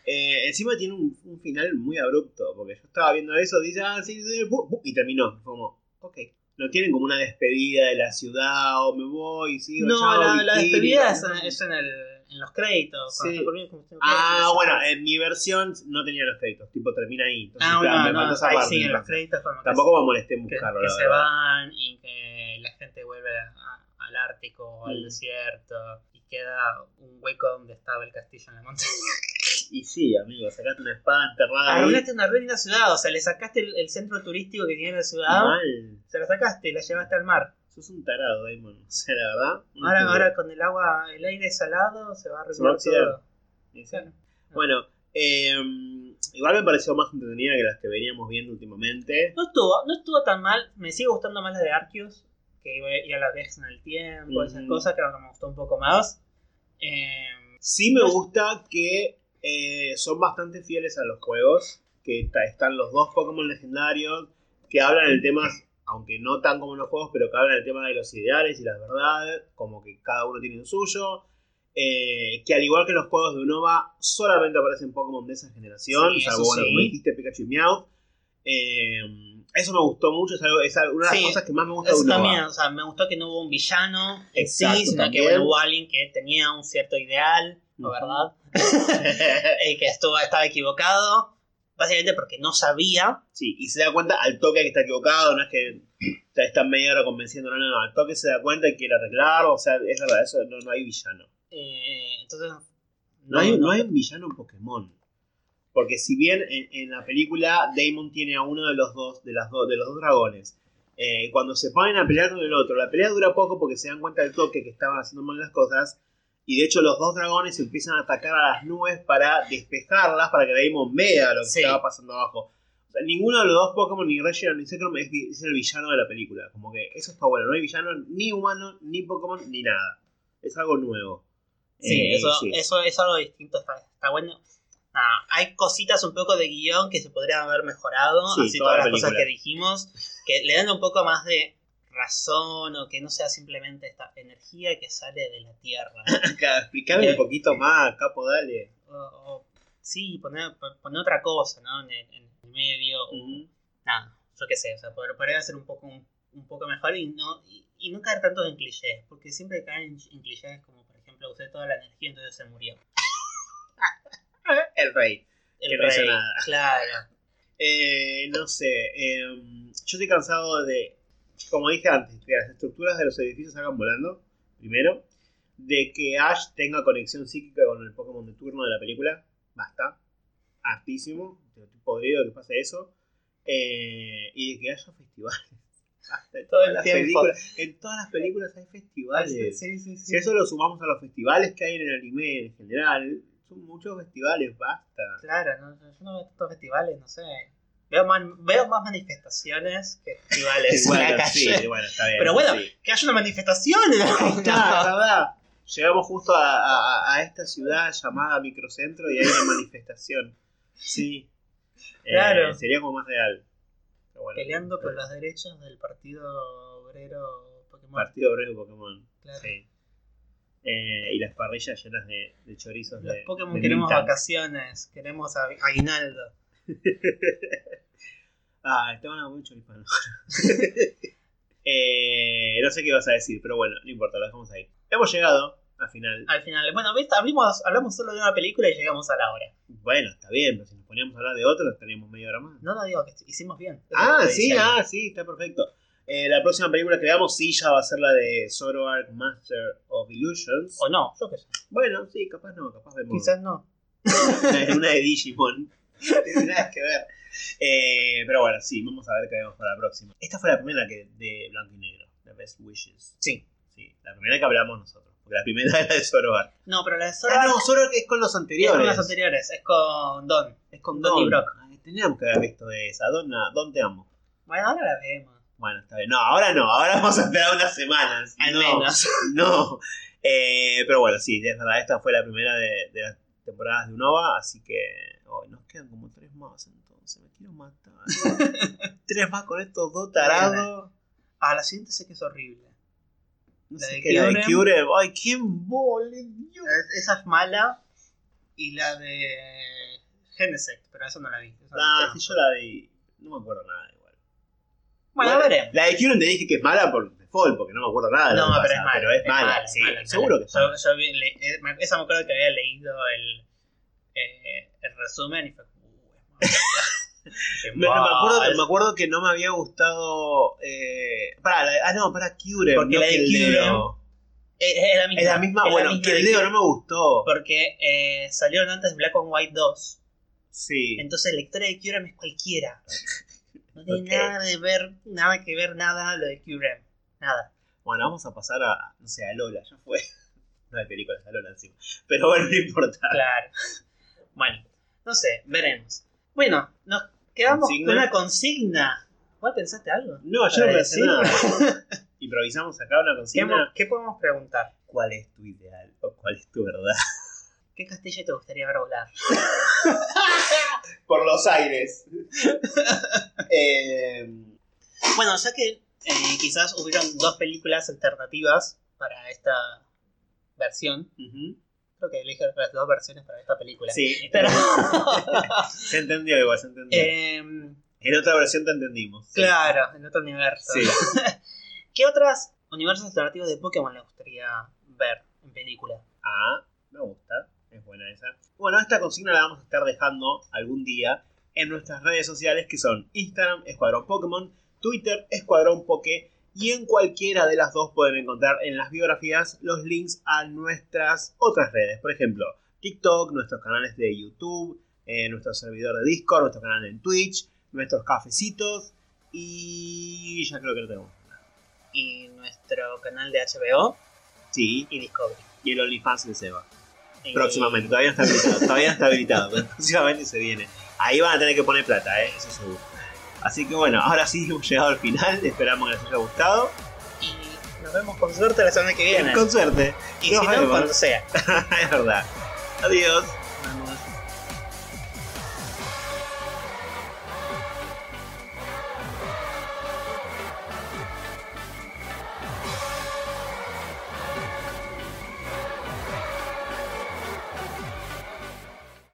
Eh, encima tiene un, un final muy abrupto, porque yo estaba viendo eso, dice, ah, sí, sí, bu- bu- y terminó. Como, ok. No tienen como una despedida de la ciudad, o me voy, sigo, no, chao, la, la despedida es, en- es en, el, en los créditos. cuando Sí. por bien, como Ah, bueno, en mi versión no tenía los créditos, tipo termina ahí. Entonces, Ah, claro, no, me no, esa ahí siguen los créditos. como que Tampoco me molesté en que, buscarlo, que la se van y que la gente vuelve a- al Ártico o al Mm. desierto y queda un hueco donde estaba el castillo en la montaña. Y sí, amigo, sacaste una espada enterrada. Arruinaste una re linda ciudad, o sea, le sacaste el, el centro turístico que tiene la ciudad, Mal. se lo sacaste y la llevaste al mar. Sos un tarado, Damon. O sea, la verdad. Ahora, ahora con el agua, el aire salado, se va a a oxidar. todo. Sí, sí. Claro. Bueno, eh, igual me pareció más entretenida que las que veníamos viendo últimamente. No estuvo, no estuvo tan mal. Me sigue gustando más la de Arceus, que iba iba a la vez en el tiempo, esas cosas, creo que me gustó un poco más. Eh, Sí me gusta que eh, son bastante fieles a los juegos, que están los dos Pokémon legendarios, que hablan el tema, aunque no tan como en los juegos, pero que hablan el tema de los ideales y las verdades, como que cada uno tiene el suyo. Eh, que al igual que en los juegos de Unova, solamente aparecen Pokémon de esa generación, Sí, salvo, bueno, sí. como dijiste, Pikachu y Meowth. Eh, eso me gustó mucho, es, algo, es una de las Sí, cosas que más me gusta de Unova. también, o sea, me gustó que no hubo un villano en sí, sino también. que bueno, hubo alguien que tenía un cierto ideal, ¿no verdad? [laughs] Eh, que estuvo, estaba equivocado, básicamente porque no sabía. Sí, y se da cuenta al toque que está equivocado, no es que está, media hora convenciendo, no, no, no, al toque se da cuenta y quiere arreglarlo, o sea, es verdad, eso no, no hay villano. eh, entonces, No, hay, no hay un villano en Pokémon. Porque si bien en, en la película Damon tiene a uno de los dos, de las dos, de los dos dragones, eh, cuando se ponen a pelear con el otro, la pelea dura poco porque se dan cuenta del toque que estaban haciendo mal las cosas. Y de hecho los dos dragones empiezan a atacar a las nubes para despejarlas, para que Damon vea lo que Sí. estaba pasando abajo. O sea, ninguno de los dos Pokémon, ni Regiram ni Zekrom, es, el villano de la película. Como que eso está bueno, no hay villano ni humano, ni Pokémon, ni nada. Es algo nuevo. Sí, Eh, eso, sí. eso es algo distinto, está, está bueno. Hay cositas un poco de guion que se podrían haber mejorado, Sí, así toda todas la las cosas que dijimos, que le dan un poco más de razón o que no sea simplemente esta energía que sale de la Tierra. [laughs] Acá, Explícame un poquito más, capo, dale. o, o- sí, poner, poner otra cosa, ¿no? En el, en el medio, nada, yo qué sé, o sea, pod- podría ser un poco, un, un poco mejor y no, y, y no caer tanto en clichés, porque siempre caen en clichés como, por ejemplo, usé toda la energía entonces se murió. [laughs] El rey. El Que no hizo rey, nada. claro. Eh, no sé, eh, yo estoy cansado de, como dije antes, que las estructuras de los edificios salgan volando, primero, de que Ash tenga conexión psíquica con el Pokémon de turno de la película, basta, hartísimo, estoy podrido que pase eso, eh, y de que haya festivales. [laughs] Basta, en todas las películas- en todas las películas hay festivales. Sí, sí, sí. Si eso lo sumamos a los festivales que hay en el anime en general, son muchos festivales, basta. Claro, no, yo no veo tantos festivales, no sé. Veo más, veo más manifestaciones que festivales en la Bueno, calle. sí, bueno, está bien. Pero bueno, sí. que haya una manifestación. Ahí está, la verdad. Llegamos justo a, a- a esta ciudad llamada Microcentro y hay una manifestación. Sí. Eh, Claro. sería como más real. Pero bueno, Peleando por los derechos del Partido Obrero Pokémon. Partido Obrero Pokémon. Claro. Sí. Eh, y las parrillas llenas de, de chorizos. Los de, Pokémon de queremos vacaciones, queremos a- aguinaldo. [laughs] Ah, te van a mucho choripán. [laughs] eh, no sé qué ibas a decir, pero bueno, no importa, lo dejamos ahí. Hemos llegado al final. Al final, bueno, ¿viste? Hablamos, hablamos solo de una película y llegamos a la hora. Bueno, está bien, pero si nos poníamos a hablar de otro, teníamos media hora más. No, no digo que hicimos bien. Eso Ah, sí, ah, sí, está perfecto. Eh, la próxima película que veamos, sí, ya va a ser la de Zoroark Master of Illusions. O no, yo qué sé. Bueno, sí, capaz no, capaz vemos Quizás no. una, una de Digimon. [laughs] [laughs] Tiene nada que ver. Eh, pero bueno, sí, vamos a ver qué vemos para la próxima. Esta fue la primera que de Blanco y Negro, The Best Wishes. Sí. Sí, la primera que hablamos nosotros. Porque la primera [laughs] es la de Zoroark. No, pero la de Ah, Zoroark no, Zoroark es con los es anteriores. con las anteriores, es con Don. Es con Don y. Brock. Teníamos que haber visto esa. Don, Don te amo. Bueno, ahora la vemos. Bueno, está bien. No, ahora no. Ahora vamos a esperar unas semanas. Al no, menos. [laughs] No. Eh, pero bueno, sí, es verdad. Esta fue la primera de, de las temporadas de Unova. Así que hoy nos quedan como tres más entonces. Me quiero matar. [laughs] tres más con estos dos tarados. Ah, la siguiente sé que es horrible. No La sé de qué, la de Kyurem. Ay, quién mole, Dios. Es- Esa es mala. Y la de Genesect, pero esa no la vi. Esa Ah, no si yo la vi. No me acuerdo nada igual. Bueno, Bueno, veremos. La de Kyurem te dije que es mala por default, porque no me acuerdo nada de No, que pero es mala. Pero es, mala, sí, mala, seguro que es mala. Yo, yo vi- le- eh, esa me acuerdo que había leído el, eh, el resumen y fue. Uh, es [laughs] Me, acuerdo, me acuerdo que no me había gustado. Eh, para, la- ah, no, para Kyurem. Porque no la de Kyurem. Es, la misma. Es la misma, es la bueno, misma que el Leo no me gustó. Porque eh, salieron antes Black and White 2. Sí. Entonces la historia de Kyurem es cualquiera. No tiene nada de ver, nada que ver, nada lo de Kyurem. Nada. Bueno, vamos a pasar a, no sé, a Lola, ya fue. [laughs] No hay películas de Lola encima. Pero bueno, no importa. Claro. Bueno, no sé, veremos. Bueno, nos quedamos ¿Consigna? con una consigna. ¿Vos pensaste algo? No, yo no pensé decir? nada. [laughs] Improvisamos acá una ¿Qué, mo- consigna. qué podemos preguntar? ¿Cuál es tu ideal o cuál es tu verdad? [laughs] ¿Qué castillo te gustaría ver volar? [laughs] Por los aires. eh, Bueno, ya que eh, quizás hubieron dos películas alternativas para esta versión. Creo que elige las dos versiones para esta película. Sí, [laughs] Pero, [laughs] se entendió igual, se entendió. Em, en otra versión te entendimos. Sí. claro, en otro universo. Sí. [laughs] ¿Qué otros universos alternativos de Pokémon le gustaría ver en película? Ah, me gusta. Es buena esa. Bueno, esta consigna la vamos a estar dejando algún día en nuestras redes sociales que son Instagram, Escuadrón Pokémon, Twitter, Escuadrón Poké y en cualquiera de las dos pueden encontrar en las biografías los links a nuestras otras redes. Por ejemplo, TikTok, nuestros canales de YouTube, eh, nuestro servidor de Discord, nuestro canal en Twitch, nuestros cafecitos y ya creo que no tenemos. Y nuestro canal de HBO Sí, y Discovery. y el OnlyFans de Seba. Y- Próximamente, todavía no está habilitado, todavía no está habilitado, pero próximamente se viene. Ahí van a tener que poner plata, ¿eh? eso seguro. Así que bueno, ahora sí [laughs] hemos llegado al final, esperamos que les haya gustado. Y nos vemos con suerte la semana que viene. Con suerte. y nos si no, vemos. cuando sea. [laughs] es verdad. Adiós.